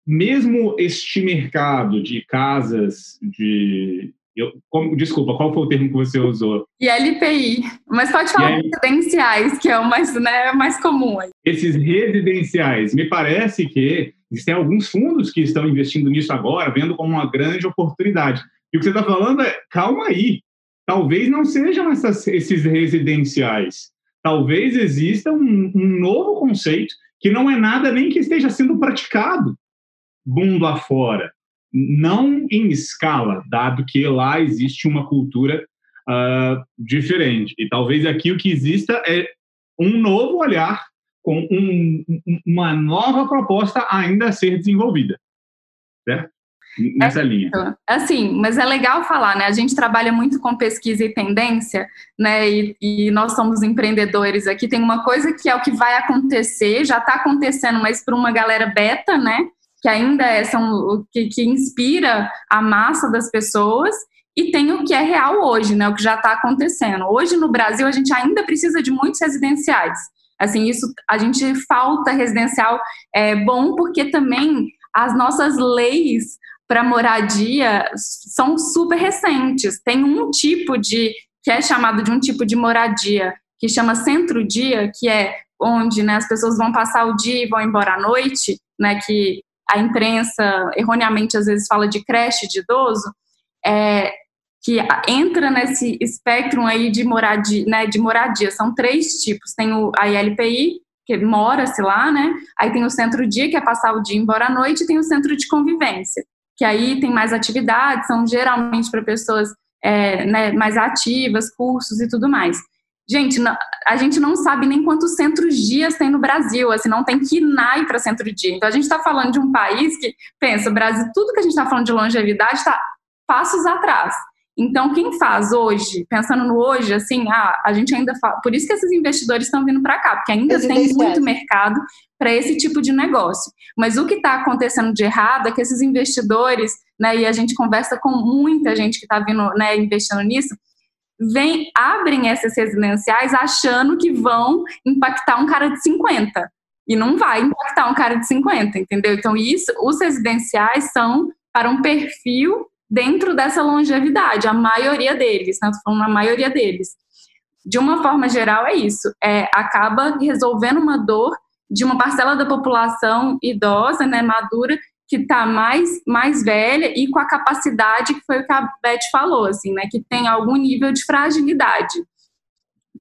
mesmo este mercado de casas de. Eu, como, desculpa, qual foi o termo que você usou? E LPI. Mas pode falar residenciais, que é o mais, né, mais comum. Esses residenciais, me parece que existem alguns fundos que estão investindo nisso agora, vendo como uma grande oportunidade. E o que você está falando é, calma aí, talvez não sejam essas, esses residenciais. Talvez exista um, um novo conceito que não é nada nem que esteja sendo praticado mundo afora. Não em escala, dado que lá existe uma cultura uh, diferente. E talvez aqui o que exista é um novo olhar com um, uma nova proposta ainda a ser desenvolvida. Certo? Nessa é, linha. Assim, mas é legal falar, né? A gente trabalha muito com pesquisa e tendência, né? E, e nós somos empreendedores aqui. Tem uma coisa que é o que vai acontecer, já está acontecendo, mas para uma galera beta, né? Que ainda é, são o que, que inspira a massa das pessoas. E tem o que é real hoje, né? O que já está acontecendo. Hoje no Brasil a gente ainda precisa de muitos residenciais. Assim, isso a gente falta residencial é bom porque também as nossas leis para moradia são super recentes. Tem um tipo de que é chamado de um tipo de moradia que chama centro-dia, que é onde né, as pessoas vão passar o dia e vão embora à noite, né, que a imprensa erroneamente às vezes fala de creche de idoso, é, que entra nesse espectro aí de moradia, né, de moradia. São três tipos. Tem o, a ILPI, que mora-se lá, né? Aí tem o centro-dia, que é passar o dia embora à noite, e tem o centro de convivência que aí tem mais atividades, são geralmente para pessoas é, né, mais ativas, cursos e tudo mais. Gente, a gente não sabe nem quantos centros dias tem no Brasil, assim, não tem ir para centro dia. Então, a gente está falando de um país que, pensa, Brasil, tudo que a gente está falando de longevidade está passos atrás. Então, quem faz hoje, pensando no hoje, assim, ah, a gente ainda fala, por isso que esses investidores estão vindo para cá, porque ainda tem muito mercado para esse tipo de negócio. Mas o que está acontecendo de errado é que esses investidores, né, e a gente conversa com muita gente que está vindo, né, investindo nisso, vem, abrem esses residenciais achando que vão impactar um cara de 50. E não vai impactar um cara de 50, entendeu? Então, isso, os residenciais são para um perfil dentro dessa longevidade, a maioria deles, né? Estou falando a maioria deles. De uma forma geral, é isso. É, acaba resolvendo uma dor de uma parcela da população idosa, né, madura, que está mais, mais velha e com a capacidade que foi o que a Beth falou, assim, né, que tem algum nível de fragilidade.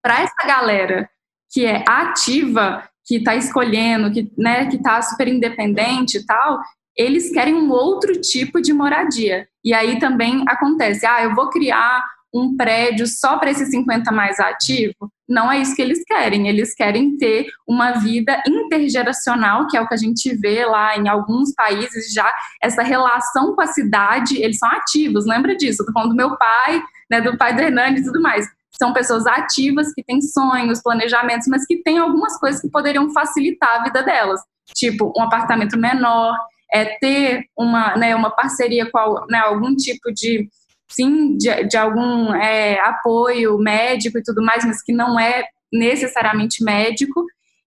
Para essa galera que é ativa, que está escolhendo, que né, que está super independente e tal, eles querem um outro tipo de moradia. E aí também acontece, ah, eu vou criar um prédio só para esses 50 mais ativo. Não é isso que eles querem. Eles querem ter uma vida intergeracional, que é o que a gente vê lá em alguns países já. Essa relação com a cidade, eles são ativos. Lembra disso? Estou falando do meu pai, né, do pai do Hernani e tudo mais. São pessoas ativas que têm sonhos, planejamentos, mas que têm algumas coisas que poderiam facilitar a vida delas, tipo um apartamento menor, é ter uma, né, uma parceria com né, algum tipo de sim de, de algum é, apoio médico e tudo mais, mas que não é necessariamente médico.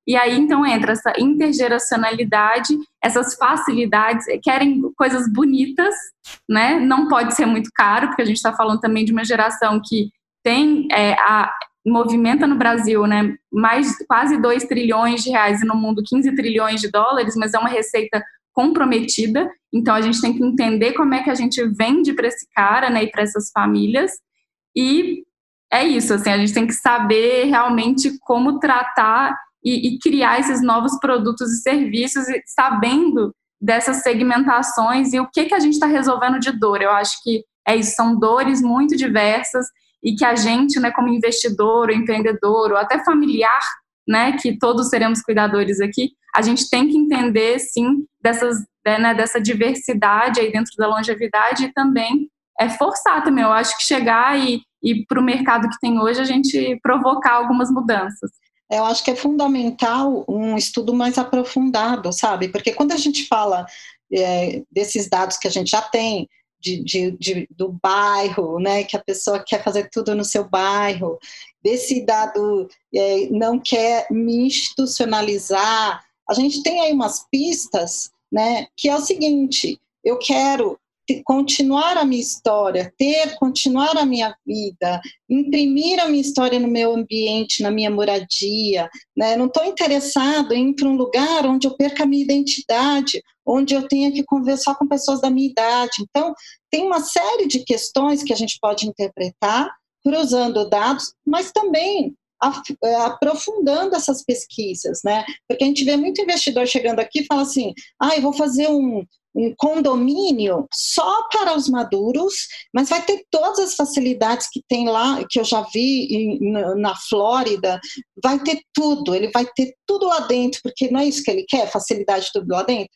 E aí então entra essa intergeracionalidade, essas facilidades, querem coisas bonitas, né? Não pode ser muito caro, porque a gente está falando também de uma geração que tem é, a movimenta no Brasil, né, mais quase 2 trilhões de reais e no mundo 15 trilhões de dólares, mas é uma receita comprometida. Então a gente tem que entender como é que a gente vende para esse cara, né, e para essas famílias. E é isso, assim, a gente tem que saber realmente como tratar e, e criar esses novos produtos e serviços, sabendo dessas segmentações e o que que a gente está resolvendo de dor. Eu acho que é isso, são dores muito diversas e que a gente, né, como investidor, ou empreendedor, ou até familiar, né, que todos seremos cuidadores aqui, a gente tem que entender, sim, dessas, né, dessa diversidade aí dentro da longevidade e também é forçar também. Eu acho que chegar e, e para o mercado que tem hoje, a gente provocar algumas mudanças. Eu acho que é fundamental um estudo mais aprofundado, sabe? Porque quando a gente fala é, desses dados que a gente já tem, de, de, de, do bairro, né, que a pessoa quer fazer tudo no seu bairro, desse dado é, não quer me institucionalizar. A gente tem aí umas pistas, né, que é o seguinte: eu quero continuar a minha história, ter, continuar a minha vida, imprimir a minha história no meu ambiente, na minha moradia, né? Não estou interessado em ir para um lugar onde eu perca a minha identidade, onde eu tenha que conversar com pessoas da minha idade. Então, tem uma série de questões que a gente pode interpretar cruzando dados, mas também é, aprofundando essas pesquisas, né? Porque a gente vê muito investidor chegando aqui e fala assim: ah, eu vou fazer um, um condomínio só para os maduros, mas vai ter todas as facilidades que tem lá, que eu já vi na Flórida, vai ter tudo, ele vai ter tudo lá dentro, porque não é isso que ele quer, facilidade tudo lá dentro.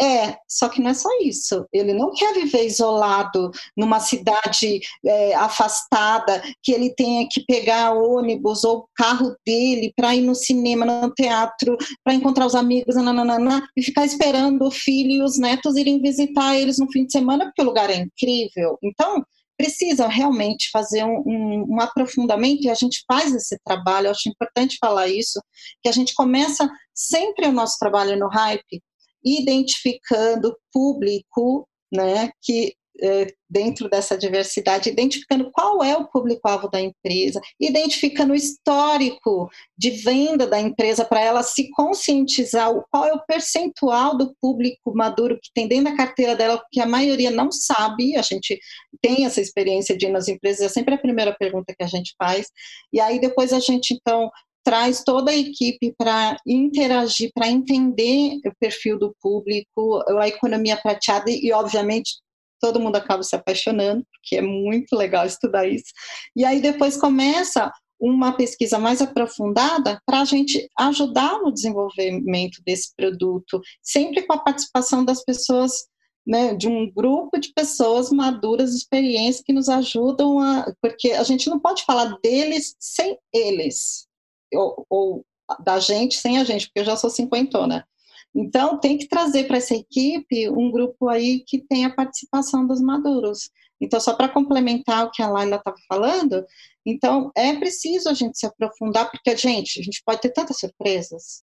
É, só que não é só isso. Ele não quer viver isolado numa cidade é, afastada, que ele tenha que pegar ônibus ou carro dele para ir no cinema, no teatro, para encontrar os amigos, nananana, e ficar esperando o filho e os netos irem visitar eles no fim de semana, porque o lugar é incrível. Então, precisa realmente fazer um, um, um aprofundamento e a gente faz esse trabalho. Eu acho importante falar isso, que a gente começa sempre o nosso trabalho no hype identificando público, né, que é, dentro dessa diversidade, identificando qual é o público-alvo da empresa, identificando o histórico de venda da empresa para ela se conscientizar qual é o percentual do público maduro que tem dentro da carteira dela, que a maioria não sabe, a gente tem essa experiência de ir nas empresas, é sempre a primeira pergunta que a gente faz, e aí depois a gente então traz toda a equipe para interagir, para entender o perfil do público, a economia prateada e, obviamente, todo mundo acaba se apaixonando, porque é muito legal estudar isso. E aí depois começa uma pesquisa mais aprofundada para a gente ajudar no desenvolvimento desse produto, sempre com a participação das pessoas, né, de um grupo de pessoas maduras, experientes, que nos ajudam a. Porque a gente não pode falar deles sem eles ou, ou da gente sem a gente, porque eu já sou cinquentona. Então, tem que trazer para essa equipe um grupo aí que tenha participação dos maduros. Então, só para complementar o que a Laila estava falando, então é preciso a gente se aprofundar, porque, gente, a gente pode ter tantas surpresas.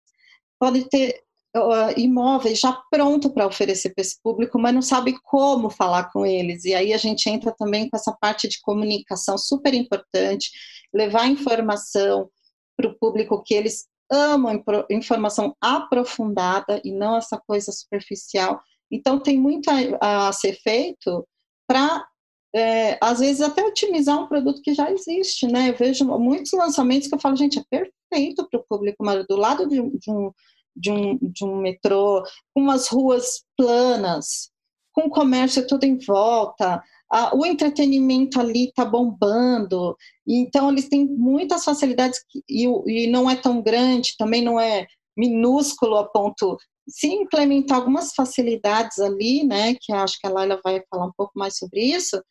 Pode ter uh, imóveis já pronto para oferecer para esse público, mas não sabe como falar com eles. E aí a gente entra também com essa parte de comunicação super importante, levar informação, para o público que eles amam informação aprofundada e não essa coisa superficial. Então, tem muito a, a ser feito para, é, às vezes, até otimizar um produto que já existe, né? Eu vejo muitos lançamentos que eu falo, gente, é perfeito para o público, mas do lado de, de, um, de, um, de um metrô, com umas ruas planas, com comércio tudo em volta, ah, o entretenimento ali está bombando, então eles têm muitas facilidades e, e não é tão grande, também não é minúsculo a ponto se implementar algumas facilidades ali, né, que acho que a Laila vai falar um pouco mais sobre isso,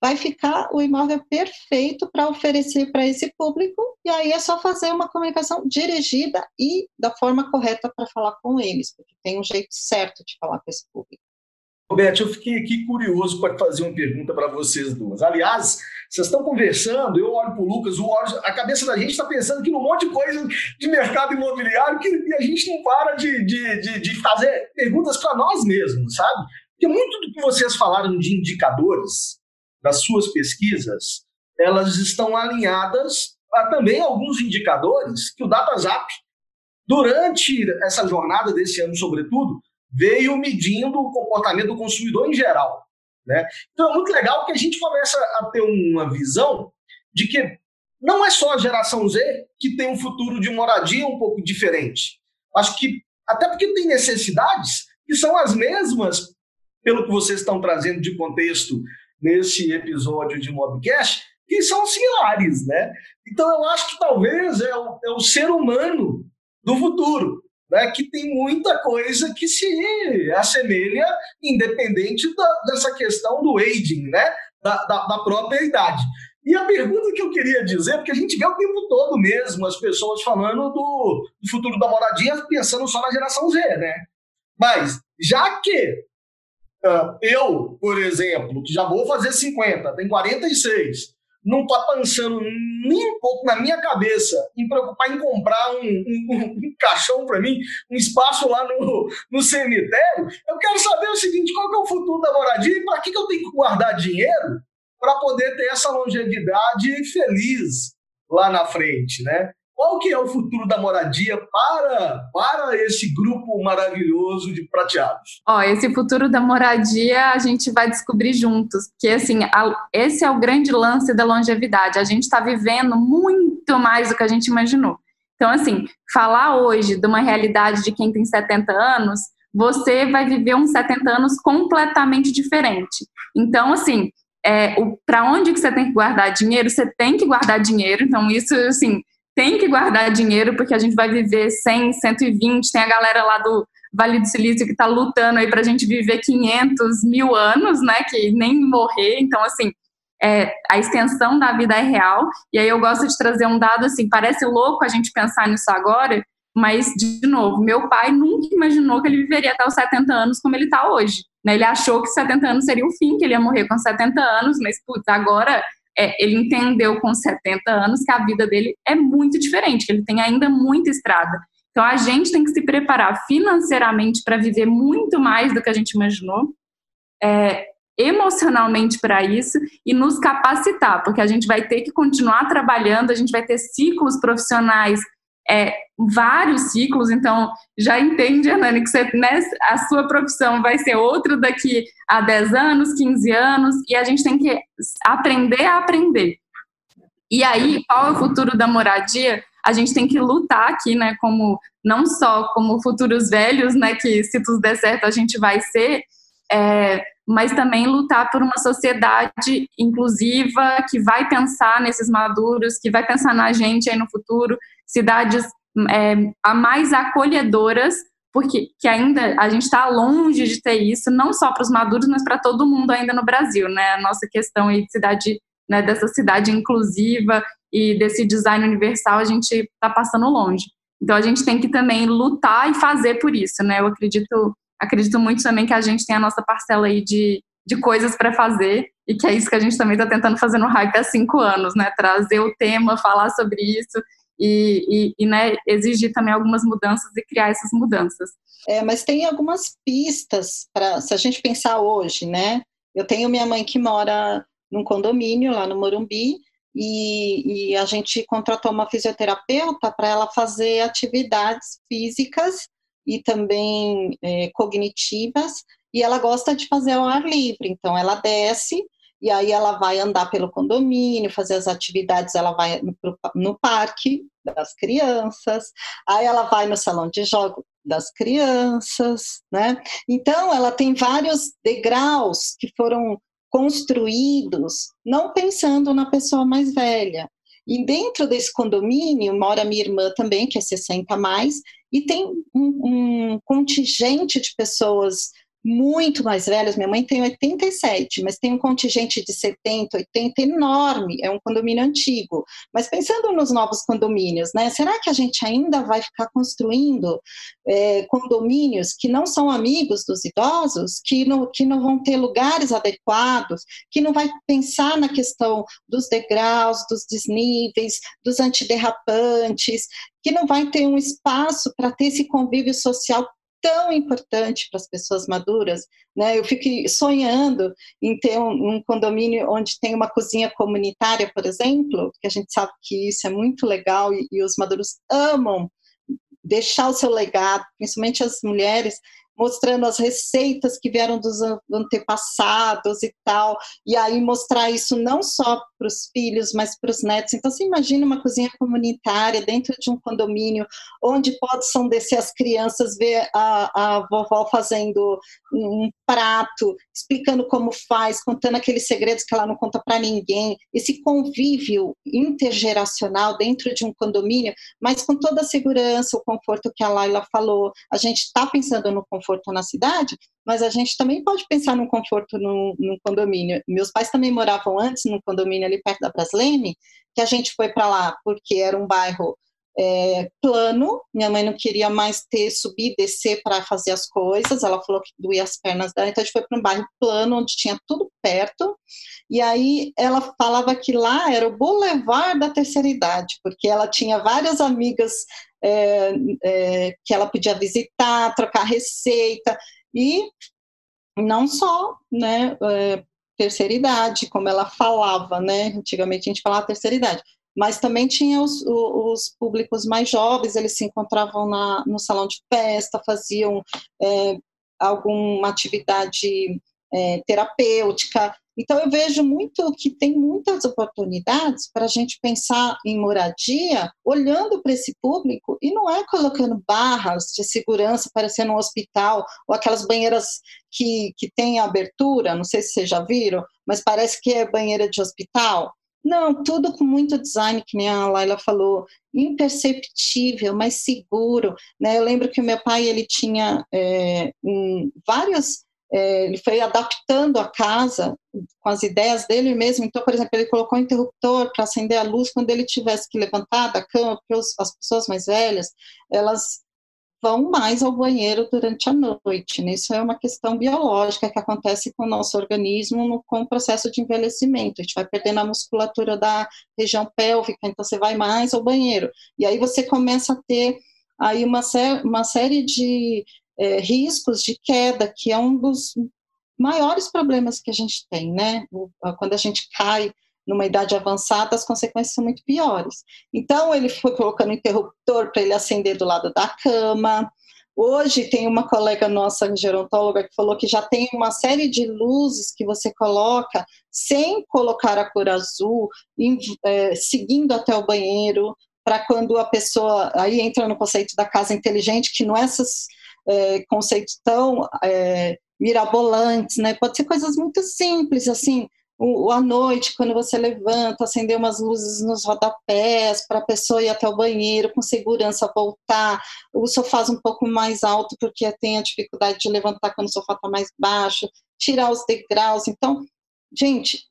vai ficar o imóvel perfeito para oferecer para esse público, e aí é só fazer uma comunicação dirigida e da forma correta para falar com eles, porque tem um jeito certo de falar com esse público. Roberto, eu fiquei aqui curioso para fazer uma pergunta para vocês duas. Aliás, vocês estão conversando, eu olho para o Lucas, o a cabeça da gente está pensando aqui num monte de coisa de mercado imobiliário que a gente não para de, de, de, de fazer perguntas para nós mesmos, sabe? Porque muito do que vocês falaram de indicadores das suas pesquisas, elas estão alinhadas a também alguns indicadores que o DataZap, durante essa jornada desse ano, sobretudo, veio medindo o comportamento do consumidor em geral. Né? Então é muito legal que a gente começa a ter uma visão de que não é só a geração Z que tem um futuro de moradia um pouco diferente. Acho que, até porque tem necessidades que são as mesmas, pelo que vocês estão trazendo de contexto nesse episódio de Mobcast, que são similares, né? Então eu acho que talvez é o, é o ser humano do futuro, né? Que tem muita coisa que se assemelha, independente da, dessa questão do aging, né? Da, da, da própria idade. E a pergunta que eu queria dizer, porque a gente vê o tempo todo mesmo as pessoas falando do, do futuro da moradia pensando só na geração Z, né? Mas, já que uh, eu, por exemplo, que já vou fazer 50, tem 46, não está pensando nem um pouco na minha cabeça em preocupar em comprar um, um, um caixão para mim, um espaço lá no, no cemitério, eu quero saber o seguinte: qual é o futuro da moradia e para que, que eu tenho que guardar dinheiro para poder ter essa longevidade feliz lá na frente, né? Qual que é o futuro da moradia para, para esse grupo maravilhoso de prateados? Ó, esse futuro da moradia a gente vai descobrir juntos, porque assim, a, esse é o grande lance da longevidade. A gente está vivendo muito mais do que a gente imaginou. Então, assim, falar hoje de uma realidade de quem tem 70 anos, você vai viver uns 70 anos completamente diferente. Então, assim, é, para onde que você tem que guardar dinheiro? Você tem que guardar dinheiro. Então, isso, assim, tem que guardar dinheiro, porque a gente vai viver 100, 120, tem a galera lá do Vale do Silício que está lutando aí para a gente viver 500 mil anos, né, que nem morrer, então, assim, é, a extensão da vida é real, e aí eu gosto de trazer um dado, assim, parece louco a gente pensar nisso agora, mas, de novo, meu pai nunca imaginou que ele viveria até os 70 anos como ele está hoje, né, ele achou que 70 anos seria o fim, que ele ia morrer com 70 anos, mas, putz, agora é, ele entendeu com 70 anos que a vida dele é muito diferente, que ele tem ainda muita estrada. Então a gente tem que se preparar financeiramente para viver muito mais do que a gente imaginou, é, emocionalmente para isso e nos capacitar, porque a gente vai ter que continuar trabalhando, a gente vai ter ciclos profissionais é, vários ciclos, então já entende, Hernani, que você, né, a sua profissão vai ser outra daqui a 10 anos, 15 anos, e a gente tem que aprender a aprender. E aí, qual é o futuro da moradia? A gente tem que lutar aqui, né, como não só como futuros velhos, né, que se tudo der certo a gente vai ser, é, mas também lutar por uma sociedade inclusiva que vai pensar nesses maduros, que vai pensar na gente aí no futuro, cidades é, a mais acolhedoras, porque que ainda a gente está longe de ter isso, não só para os maduros, mas para todo mundo ainda no Brasil, né? A nossa questão aí de cidade, né, dessa cidade inclusiva e desse design universal, a gente está passando longe. Então a gente tem que também lutar e fazer por isso, né? Eu acredito, acredito muito também que a gente tem a nossa parcela aí de, de coisas para fazer e que é isso que a gente também está tentando fazer no Hype há cinco anos, né? Trazer o tema, falar sobre isso e, e, e né, exigir também algumas mudanças e criar essas mudanças. É, mas tem algumas pistas para, se a gente pensar hoje, né? Eu tenho minha mãe que mora num condomínio lá no Morumbi e, e a gente contratou uma fisioterapeuta para ela fazer atividades físicas e também é, cognitivas e ela gosta de fazer ao ar livre, então ela desce e aí ela vai andar pelo condomínio, fazer as atividades, ela vai no parque das crianças, aí ela vai no salão de jogo das crianças, né? Então ela tem vários degraus que foram construídos não pensando na pessoa mais velha. E dentro desse condomínio mora minha irmã também, que é 60 mais, e tem um, um contingente de pessoas muito mais velhas. Minha mãe tem 87, mas tem um contingente de 70, 80 enorme. É um condomínio antigo. Mas pensando nos novos condomínios, né? Será que a gente ainda vai ficar construindo é, condomínios que não são amigos dos idosos, que não, que não vão ter lugares adequados, que não vai pensar na questão dos degraus, dos desníveis, dos antiderrapantes, que não vai ter um espaço para ter esse convívio social tão importante para as pessoas maduras, né? Eu fico sonhando em ter um, um, condomínio onde tem uma cozinha comunitária, por exemplo, porque a gente sabe que isso é muito legal e, e os maduros amam deixar o seu legado, principalmente as mulheres, mostrando as receitas que vieram dos antepassados e tal, e aí mostrar isso não só para os filhos, mas para os netos. Então, você imagina uma cozinha comunitária dentro de um condomínio, onde possam descer as crianças, ver a, a vovó fazendo um prato, explicando como faz, contando aqueles segredos que ela não conta para ninguém. Esse convívio intergeracional dentro de um condomínio, mas com toda a segurança, o conforto que a Laila falou. A gente está pensando no conforto na cidade, mas a gente também pode pensar no conforto no, no condomínio. Meus pais também moravam antes no condomínio ali perto da Brasleme, que a gente foi para lá porque era um bairro é, plano, minha mãe não queria mais ter, subir descer para fazer as coisas, ela falou que doía as pernas dela, então a gente foi para um bairro plano, onde tinha tudo perto, e aí ela falava que lá era o boulevard da terceira idade, porque ela tinha várias amigas é, é, que ela podia visitar, trocar receita, e não só, né, é, terceira idade, como ela falava, né, antigamente a gente falava terceira idade, mas também tinha os, os, públicos mais jovens, eles se encontravam na, no salão de festa, faziam é, alguma atividade é, terapêutica. Então, eu vejo muito que tem muitas oportunidades para a gente pensar em moradia, olhando para esse público, e não é colocando barras de segurança, parecendo um hospital, ou aquelas banheiras que, que têm abertura, não sei se vocês já viram, mas parece que é banheira de hospital. Não, tudo com muito design, que nem a Laila falou, imperceptível, mas seguro. Né? Eu lembro que o meu pai ele tinha é, um, várias, é, ele foi adaptando a casa com as ideias dele mesmo. Então, por exemplo, ele colocou um interruptor para acender a luz quando ele tivesse que levantar da cama, porque as pessoas mais velhas, elas vão mais ao banheiro durante a noite. Né? Isso é uma questão biológica que acontece com o nosso organismo no, com o processo de envelhecimento. A gente vai perdendo a musculatura da região pélvica, então você vai mais ao banheiro. E aí você começa a ter aí uma, uma série de é, riscos de queda, que é um dos maiores problemas que a gente tem, né? Quando a gente cai numa idade avançada, as consequências são muito piores. Então, ele foi colocando interruptor para ele acender do lado da cama. Hoje, tem uma colega nossa, gerontóloga, que falou que já tem uma série de luzes que você coloca sem colocar a cor azul, em, é, seguindo até o banheiro, para quando a pessoa. Aí entra no conceito da casa inteligente, que não é esses é, conceitos tão. É, mirabolantes, né? Pode ser coisas muito simples, assim, o, à noite, quando você levanta, acender umas luzes nos rodapés para a pessoa ir até o banheiro com segurança voltar, o sofá um pouco mais alto porque tem a dificuldade de levantar quando o sofá está mais baixo, tirar os degraus. Então, gente,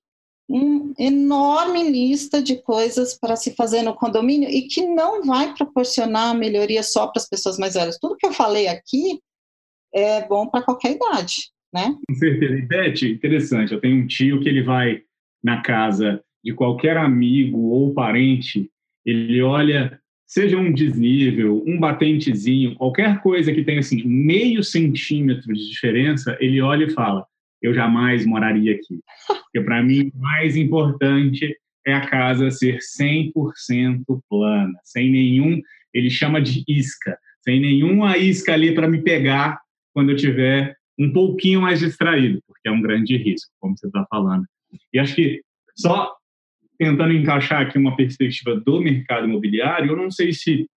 uma enorme lista de coisas para se fazer no condomínio e que não vai proporcionar melhoria só para as pessoas mais velhas. Tudo que eu falei aqui é bom para qualquer idade né? Com certeza. E, Beth, interessante, eu tenho um tio que ele vai na casa de qualquer amigo ou parente, ele olha, seja um desnível, um batentezinho, qualquer coisa que tenha assim, meio centímetro de diferença, ele olha e fala, eu jamais moraria aqui. Porque para mim, o mais importante é a casa ser 100% plana, sem nenhum, ele chama de isca, sem nenhuma isca ali para me pegar quando eu tiver um pouquinho mais distraído, porque é um grande risco, como você está falando. E acho que só tentando encaixar aqui uma perspectiva do mercado imobiliário, eu não sei se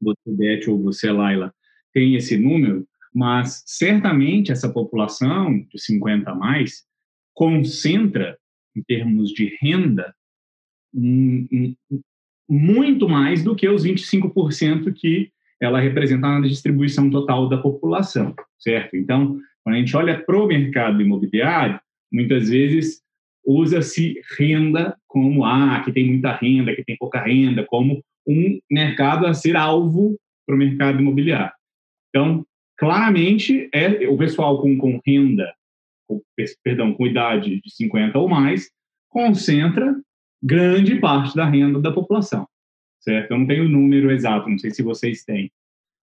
você, Beth, ou você, Laila, tem esse número, mas certamente essa população de 50 a mais concentra, em termos de renda, muito mais do que os 25% que ela representa na distribuição total da população, certo? Então, quando a gente olha para o mercado imobiliário, muitas vezes usa-se renda como, ah, que tem muita renda, que tem pouca renda, como um mercado a ser alvo para o mercado imobiliário. Então, claramente, é o pessoal com, com renda, com, perdão, com idade de 50 ou mais, concentra grande parte da renda da população certo? Eu não tenho o número exato, não sei se vocês têm.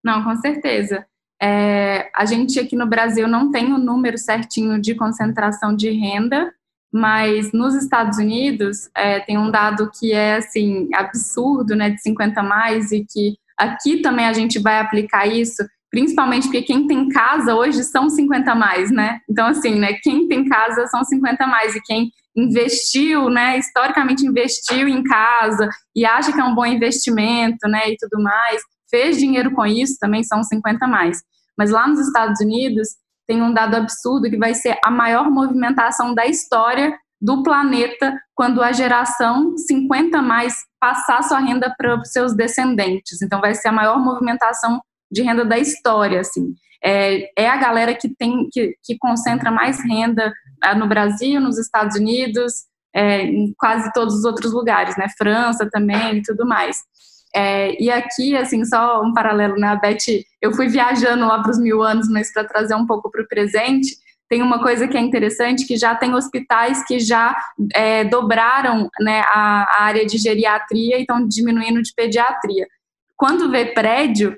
Não, com certeza. É, a gente aqui no Brasil não tem o número certinho de concentração de renda, mas nos Estados Unidos é, tem um dado que é assim absurdo, né, de 50 mais e que aqui também a gente vai aplicar isso, principalmente porque quem tem casa hoje são 50 mais, né? Então assim, né, quem tem casa são 50 mais e quem investiu, né, historicamente investiu em casa e acha que é um bom investimento, né, e tudo mais, fez dinheiro com isso, também são 50 mais. Mas lá nos Estados Unidos tem um dado absurdo que vai ser a maior movimentação da história do planeta quando a geração 50 mais passar sua renda para os seus descendentes. Então vai ser a maior movimentação de renda da história, assim. É, é a galera que tem que, que concentra mais renda ah, no Brasil, nos Estados Unidos, é, em quase todos os outros lugares, né? França também e tudo mais. É, e aqui, assim, só um paralelo, né? A Beth, eu fui viajando lá para os mil anos, mas para trazer um pouco para o presente, tem uma coisa que é interessante, que já tem hospitais que já é, dobraram né, a, a, área de geriatria e estão diminuindo de pediatria. Quando vê prédio,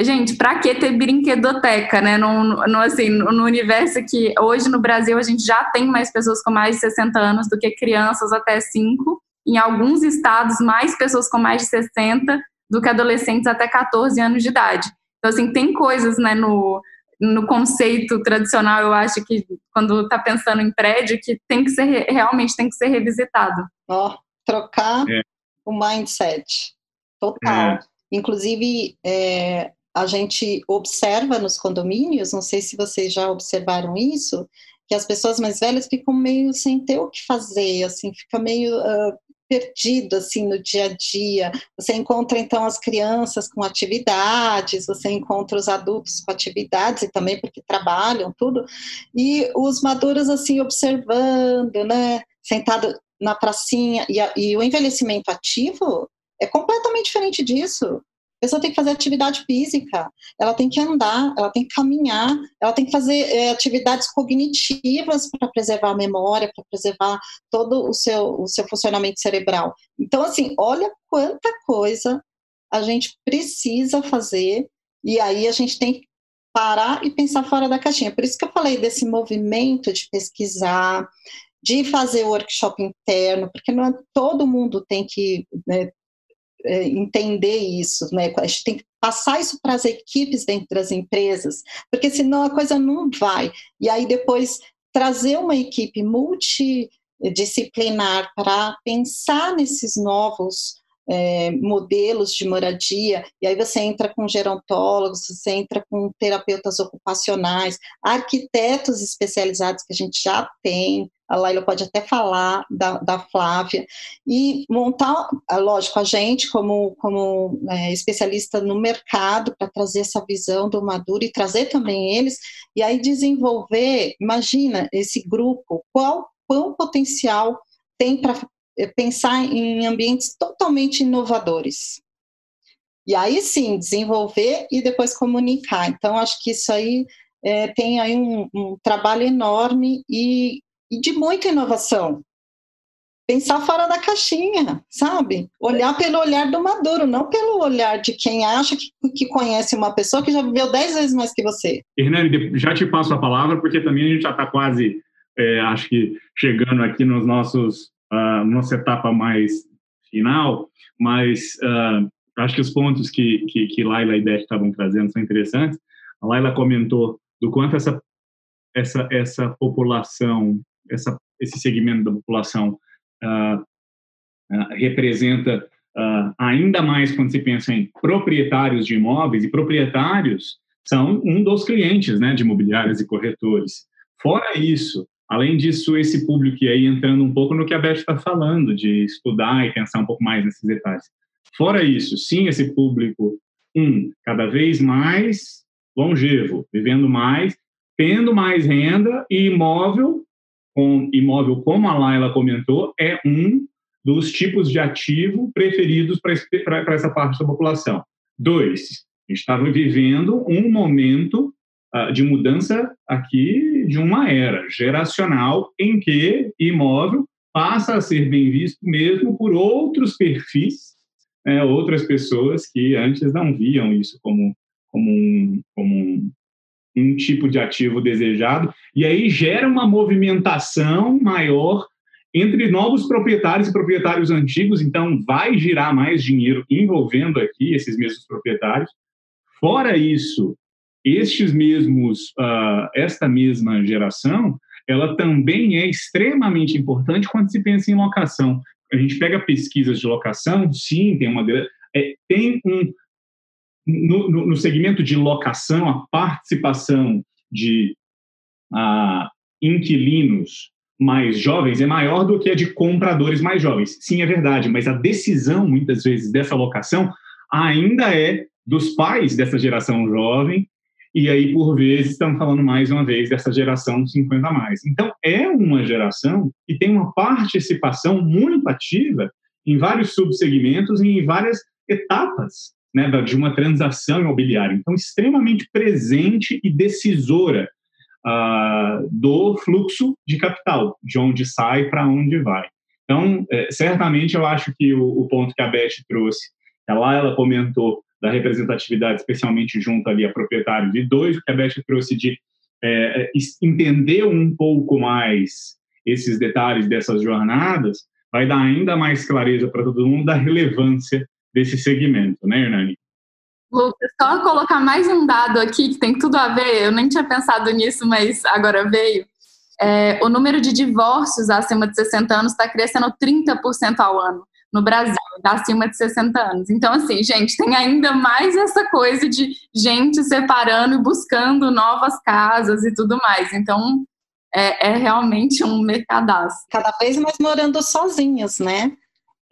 gente, para que ter brinquedoteca, né? No, no, assim, no universo que hoje no Brasil a gente já tem mais pessoas com mais de 60 anos do que crianças até 5. Em alguns estados, mais pessoas com mais de 60 do que adolescentes até 14 anos de idade. Então, assim, tem coisas, né, no, no conceito tradicional, eu acho que quando está pensando em prédio, que tem que ser realmente tem que ser revisitado. Ó, oh, trocar é. o mindset total. É. Inclusive, é, a gente observa nos condomínios, não sei se vocês já observaram isso, que as pessoas mais velhas ficam meio sem ter o que fazer, assim, fica meio uh, perdido assim no dia a dia. Você encontra então as crianças com atividades, você encontra os adultos com atividades e também porque trabalham tudo, e os maduros assim observando, né, sentado na pracinha e, a, e o envelhecimento ativo é completamente diferente disso. A pessoa tem que fazer atividade física, ela tem que andar, ela tem que caminhar, ela tem que fazer é, atividades cognitivas para preservar a memória, para preservar todo o seu, o seu funcionamento cerebral. Então, assim, olha quanta coisa a gente precisa fazer, e aí a gente tem que parar e pensar fora da caixinha. Por isso que eu falei desse movimento de pesquisar, de fazer workshop interno, porque não é, todo mundo tem que né, entender isso, né? A gente tem que passar isso para as equipes dentro das empresas, porque senão a coisa não vai. E aí depois trazer uma equipe multidisciplinar para pensar nesses novos é, modelos de moradia, e aí você entra com gerontólogos, você entra com terapeutas ocupacionais, arquitetos especializados que a gente já tem, a Laila pode até falar da, da Flávia, e montar, lógico, a gente como, como é, especialista no mercado para trazer essa visão do Maduro e trazer também eles, e aí desenvolver, imagina esse grupo, qual, qual potencial tem para é, pensar em ambientes totalmente inovadores. E aí sim, desenvolver e depois comunicar. Então, acho que isso aí é, tem aí um, um trabalho enorme e, e de muita inovação. Pensar fora da caixinha, sabe? Olhar pelo olhar do maduro, não pelo olhar de quem acha que, que conhece uma pessoa que já viveu dez vezes mais que você. Hernani, já te passo a palavra, porque também a gente já está quase, é, acho que, chegando aqui nos nossos, uh, nossa etapa mais final, mas uh, acho que os pontos que, que, que Laila e Beth estavam trazendo são interessantes. A Laila comentou do quanto essa, essa, essa população essa, esse segmento da população uh, uh, representa uh, ainda mais quando se pensa em proprietários de imóveis, e proprietários são um dos clientes né, de imobiliárias e corretores. Fora isso, além disso, esse público, aí entrando um pouco no que a Beth está falando, de estudar e pensar um pouco mais nesses detalhes. Fora isso, sim, esse público, um, cada vez mais longevo, vivendo mais, tendo mais renda e imóvel com imóvel, como a Laila comentou, é um dos tipos de ativo preferidos para essa parte da população. Dois, a gente estava vivendo um momento uh, de mudança aqui de uma era geracional em que imóvel passa a ser bem visto mesmo por outros perfis, né, outras pessoas que antes não viam isso como, como, um, como um, um tipo de ativo desejado, e aí gera uma movimentação maior entre novos proprietários e proprietários antigos, então vai girar mais dinheiro envolvendo aqui esses mesmos proprietários. Fora isso, estes mesmos, uh, esta mesma geração, ela também é extremamente importante quando se pensa em locação. A gente pega pesquisas de locação, sim, tem uma é, tem um no, no, segmento de locação a participação de ah, inquilinos mais jovens é maior do que a de compradores mais jovens. Sim, é verdade, mas a decisão muitas vezes dessa locação ainda é dos pais dessa geração jovem e aí, por vezes, estamos falando mais uma vez dessa geração 50 a mais. Então, é uma geração que tem uma participação muito ativa em vários subsegmentos e em várias etapas né, de uma transação imobiliária. Então, extremamente presente e decisora uh, do fluxo de capital, de onde sai para onde vai. Então, é, certamente, eu acho que o, o ponto que a Beth trouxe, lá ela comentou da representatividade, especialmente junto ali a proprietários, e dois, o que a Beth trouxe de é entender um pouco mais esses detalhes dessas jornadas, vai dar ainda mais clareza para todo mundo da relevância desse segmento, né, Hernani? Lucas, só colocar mais um dado aqui que tem tudo a ver, eu nem tinha pensado nisso, mas agora veio. É, o número de divórcios acima de 60 anos está crescendo 30% ao ano no Brasil, acima de 60 anos. Então, assim, gente, tem ainda mais essa coisa de gente separando e buscando novas casas e tudo mais. Então, é, é realmente um mercadaço. Cada vez mais morando sozinhos, né?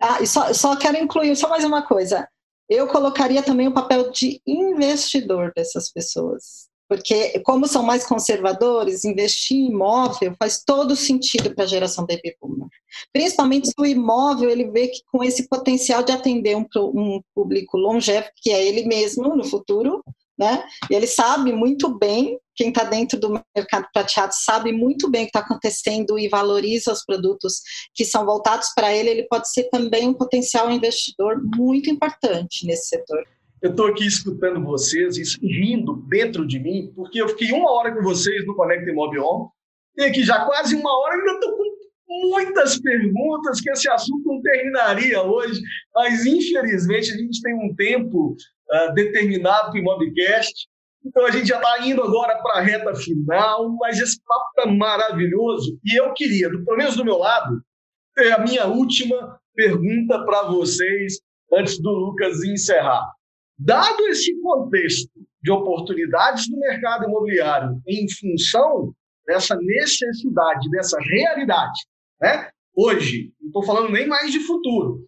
Ah, e só, só quero incluir só mais uma coisa. Eu colocaria também o papel de investidor dessas pessoas. Porque, como são mais conservadores, investir em imóvel faz todo sentido para a geração baby boomer. Principalmente se o imóvel ele vê que com esse potencial de atender um, um público longevo, que é ele mesmo no futuro, né? E ele sabe muito bem, quem está dentro do mercado prateado sabe muito bem o que está acontecendo e valoriza os produtos que são voltados para ele, ele pode ser também um potencial investidor muito importante nesse setor. Eu estou aqui escutando vocês e rindo dentro de mim, porque eu fiquei uma hora com vocês no Conecta Imobion, e aqui já quase uma hora, ainda estou com muitas perguntas que esse assunto não terminaria hoje, mas infelizmente a gente tem um tempo uh, determinado para o Imobcast, então a gente já está indo agora para a reta final, mas esse papo está maravilhoso e eu queria, pelo menos do meu lado, ter a minha última pergunta para vocês antes do Lucas encerrar. Dado esse contexto de oportunidades do mercado imobiliário em função dessa necessidade, dessa realidade, né? hoje, não estou falando nem mais de futuro,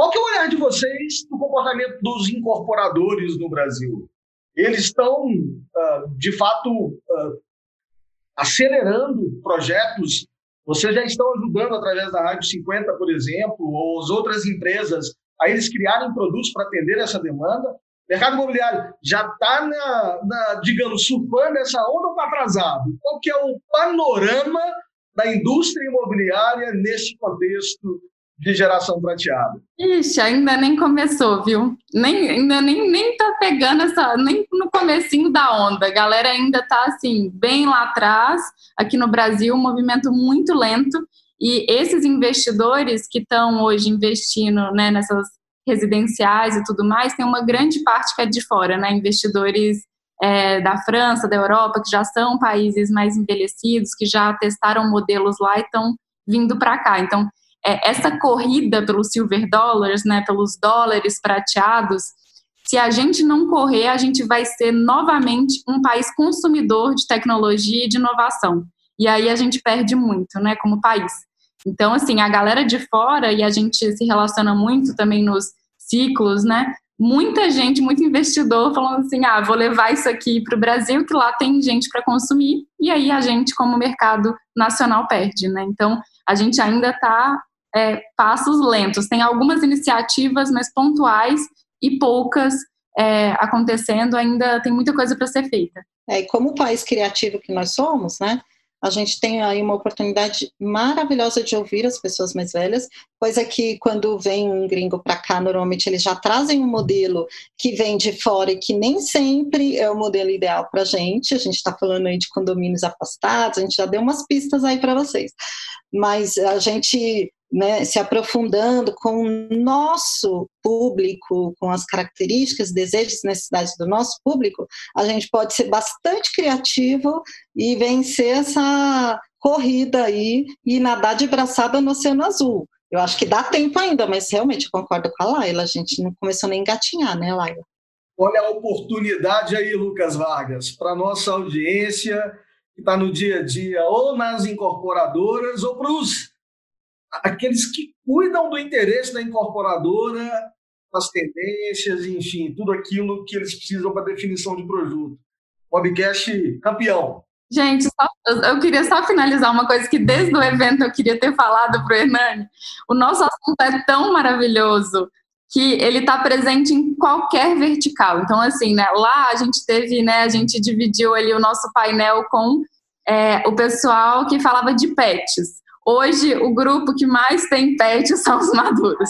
qual que é o olhar de vocês do comportamento dos incorporadores no Brasil? Eles estão, uh, de fato, uh, acelerando projetos. Vocês já estão ajudando através da Rádio 50, por exemplo, ou as outras empresas a eles criarem produtos para atender essa demanda. O mercado imobiliário já está, na, na, digamos, surfando essa onda ou está atrasado? Qual que é o panorama da indústria imobiliária nesse contexto de geração prateada? Ixi, ainda nem começou, viu? Nem, ainda nem, nem tá pegando essa, nem no comecinho da onda. A galera ainda tá assim, bem lá atrás. Aqui no Brasil, um movimento muito lento. E esses investidores que estão hoje investindo né, nessas residenciais e tudo mais, tem uma grande parte que é de fora, né? Investidores é, da França, da Europa, que já são países mais envelhecidos, que já testaram modelos lá e estão vindo para cá. Então, é, essa corrida pelos silver dollars, né, pelos dólares prateados, se a gente não correr, a gente vai ser novamente um país consumidor de tecnologia e de inovação. E aí a gente perde muito, né, como país. Então, assim, a galera de fora, e a gente se relaciona muito também nos ciclos, né? Muita gente, muito investidor falando assim: ah, vou levar isso aqui para o Brasil, que lá tem gente para consumir, e aí a gente, como mercado nacional, perde, né? Então, a gente ainda está é, passos lentos. Tem algumas iniciativas, mas pontuais e poucas é, acontecendo, ainda tem muita coisa para ser feita. É, e como país criativo que nós somos, né? A gente tem aí uma oportunidade maravilhosa de ouvir as pessoas mais velhas, coisa que quando vem um gringo para cá, normalmente eles já trazem um modelo que vem de fora e que nem sempre é o modelo ideal para a gente. A gente está falando aí de condomínios afastados, a gente já deu umas pistas aí para vocês. Mas a gente né, se aprofundando com o nosso público, com as características, desejos e necessidades do nosso público, a gente pode ser bastante criativo e vencer essa corrida aí e nadar de braçada no Oceano Azul. Eu acho que dá tempo ainda, mas realmente eu concordo com a Laila, a gente não começou nem a engatinhar, né, Laila? Olha a oportunidade aí, Lucas Vargas, para nossa audiência que está no dia a dia, ou nas incorporadoras, ou para os aqueles que cuidam do interesse da incorporadora, das tendências, enfim, tudo aquilo que eles precisam para definição de produto. Webcast campeão. Gente, só, eu queria só finalizar uma coisa que desde o evento eu queria ter falado para o Hernani. O nosso assunto é tão maravilhoso que ele está presente em qualquer vertical. Então, assim, né, lá a gente teve, né, a gente dividiu ali o nosso painel com é, o pessoal que falava de pets. Hoje, o grupo que mais tem pet são os maduros.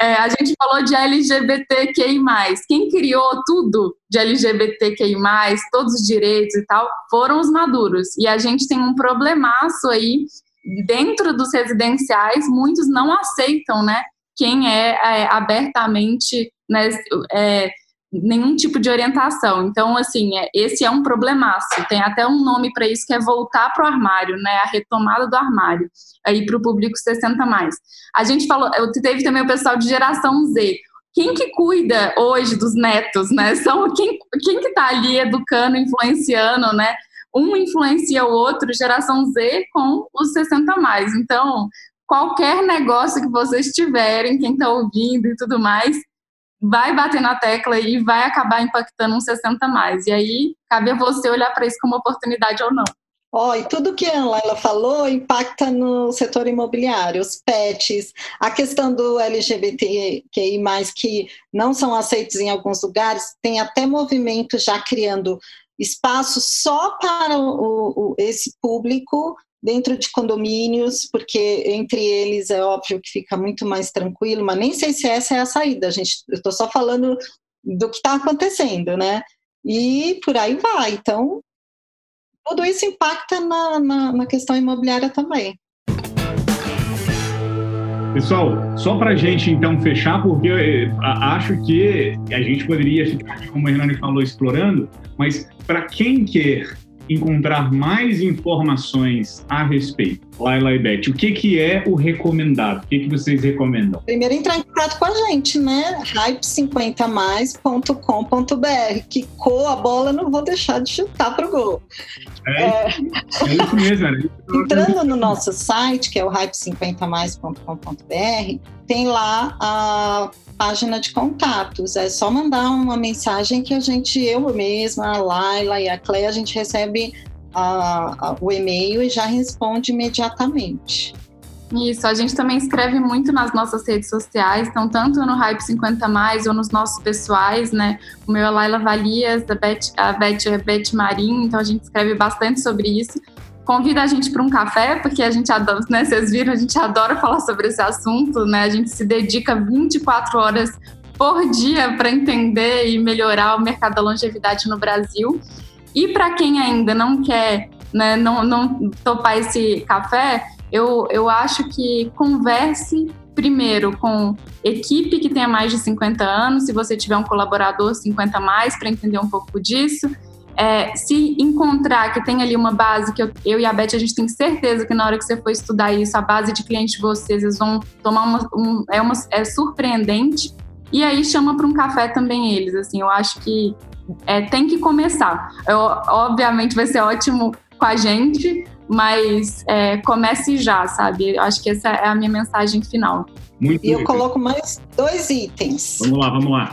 É, a gente falou de LGBTQI. Quem criou tudo de LGBTQI, todos os direitos e tal, foram os maduros. E a gente tem um problemaço aí dentro dos residenciais, muitos não aceitam, né? Quem é, é abertamente né, é, nenhum tipo de orientação. Então, assim, é, esse é um problemaço. Tem até um nome para isso que é voltar para o armário, né? A retomada do armário, aí para o público 60 mais. A gente falou, teve também o pessoal de geração Z. Quem que cuida hoje dos netos, né? São quem, quem que está ali educando, influenciando, né? Um influencia o outro, geração Z com os 60 mais. Então, qualquer negócio que vocês tiverem, quem está ouvindo e tudo mais, vai bater na tecla e vai acabar impactando um 60 mais. E aí cabe a você olhar para isso como oportunidade ou não. Oh, e tudo que a Laila falou impacta no setor imobiliário, os PETs, a questão do LGBTQI, que não são aceitos em alguns lugares, tem até movimento já criando espaços só para o, o, esse público dentro de condomínios, porque entre eles é óbvio que fica muito mais tranquilo, mas nem sei se essa é a saída, gente. Eu estou só falando do que está acontecendo, né? E por aí vai. Então, tudo isso impacta na, na, na questão imobiliária também. Pessoal, só para a gente então fechar, porque eu eh, acho que a gente poderia ficar, como a Hernani falou, explorando, mas para quem quer encontrar mais informações a respeito, Laila e Beth, o que, que é o recomendado? O que, que vocês recomendam? Primeiro entrar em contato com a gente, né? hype50mais.com.br. Que cor a bola, não vou deixar de chutar pro gol. É, é... é isso mesmo. Entrando no nosso site, que é o hype50mais.com.br, tem lá a página de contatos. É só mandar uma mensagem que a gente, eu mesma, a Laila e a Cleia, a gente recebe a, a, o e-mail e já responde imediatamente. Isso, a gente também escreve muito nas nossas redes sociais, então tanto no Hype 50 Mais ou nos nossos pessoais, né? O meu é Laila Valias, a Beth, a Beth é Beth Marim, então a gente escreve bastante sobre isso convida a gente para um café, porque a gente adora, né? Vocês viram, a gente adora falar sobre esse assunto, né? A gente se dedica 24 horas por dia para entender e melhorar o mercado da longevidade no Brasil. E para quem ainda não quer, né, não, não topar esse café, eu, eu acho que converse primeiro com equipe que tenha mais de 50 anos, se você tiver um colaborador 50 mais, para entender um pouco disso é, se encontrar que tem ali uma base que eu, eu, e a Beth, a gente tem certeza que na hora que você for estudar isso, a base de clientes de vocês, eles vão tomar uma. Um, é, uma é surpreendente. E aí chama para um café também eles. Assim, eu acho que é, tem que começar. Eu, obviamente vai ser ótimo com a gente, mas é, comece já, sabe? Eu acho que essa é a minha mensagem final. Muito e eu coloco mais dois itens. Vamos lá, vamos lá.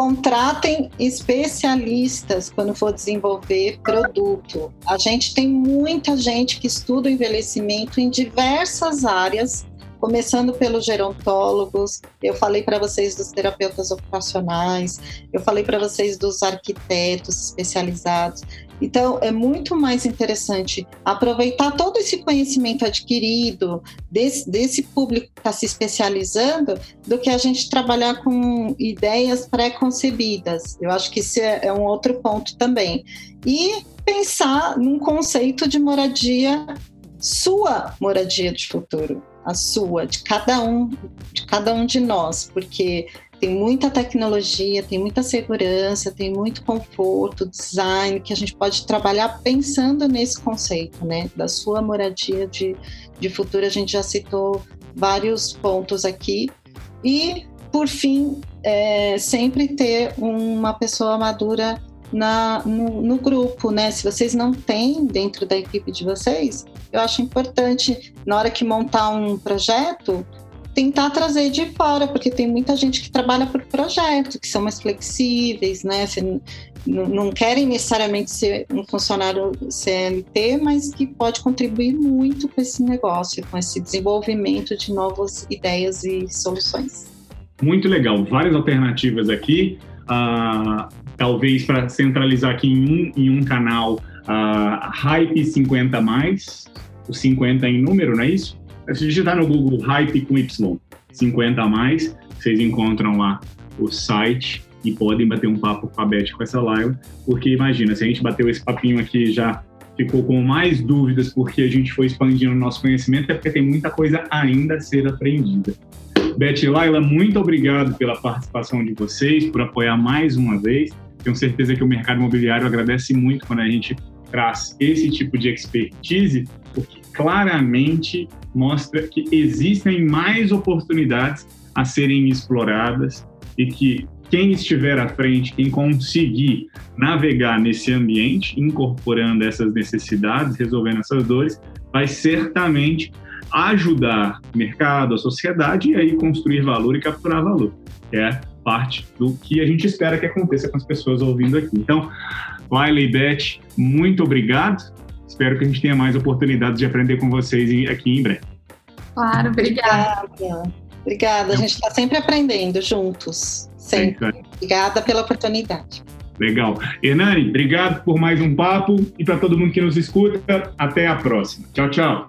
Contratem especialistas quando for desenvolver produto. A gente tem muita gente que estuda o envelhecimento em diversas áreas, começando pelos gerontólogos. Eu falei para vocês dos terapeutas ocupacionais, eu falei para vocês dos arquitetos especializados. Então, é muito mais interessante aproveitar todo esse conhecimento adquirido desse, desse público que está se especializando do que a gente trabalhar com ideias pré-concebidas. Eu acho que esse é, é um outro ponto também. E pensar num conceito de moradia, sua moradia de futuro. a sua, de cada um, de cada um de nós, porque tem muita tecnologia, tem muita segurança, tem muito conforto, design, que a gente pode trabalhar pensando nesse conceito, né? Da sua moradia de, de futuro, a gente já citou vários pontos aqui. E, por fim, é, sempre ter uma pessoa madura na, no, no, grupo, né? Se vocês não têm dentro da equipe de vocês, eu acho importante, na hora que montar um projeto, tentar trazer de fora, porque tem muita gente que trabalha por projeto, que são mais flexíveis, né? Não querem necessariamente ser um funcionário CLT, mas que pode contribuir muito com esse negócio, com esse desenvolvimento de novas ideias e soluções. Muito legal, várias alternativas aqui. Uh, talvez para centralizar aqui em um, em um canal, uh, Hype 50 mais, o 50 em número, não é isso? Se digitar no Google Hype com Y, 50 a mais, vocês encontram lá o site e podem bater um papo com a Beth com essa live, porque imagina, se a gente bateu esse papinho aqui já ficou com mais dúvidas porque a gente foi expandindo o nosso conhecimento, é porque tem muita coisa ainda a ser aprendida. Beth Laila, muito obrigado pela participação de vocês, por apoiar mais uma vez. Tenho certeza que o mercado imobiliário agradece muito quando a gente traz esse tipo de expertise, claramente mostra que existem mais oportunidades a serem exploradas e que quem estiver à frente, quem conseguir navegar nesse ambiente, incorporando essas necessidades, resolvendo essas dores, vai certamente ajudar o mercado, a sociedade e aí construir valor e capturar valor, que é parte do que a gente espera que aconteça com as pessoas ouvindo aqui. Então, e Beth, muito obrigado. Espero que a gente tenha mais oportunidades de aprender com vocês aqui em breve. Claro, obrigada. Obrigada. obrigada. A gente está sempre aprendendo juntos. Sempre. Sim, obrigada pela oportunidade. Legal. Hernani, obrigado por mais um papo e para todo mundo que nos escuta, até a próxima. Tchau, tchau.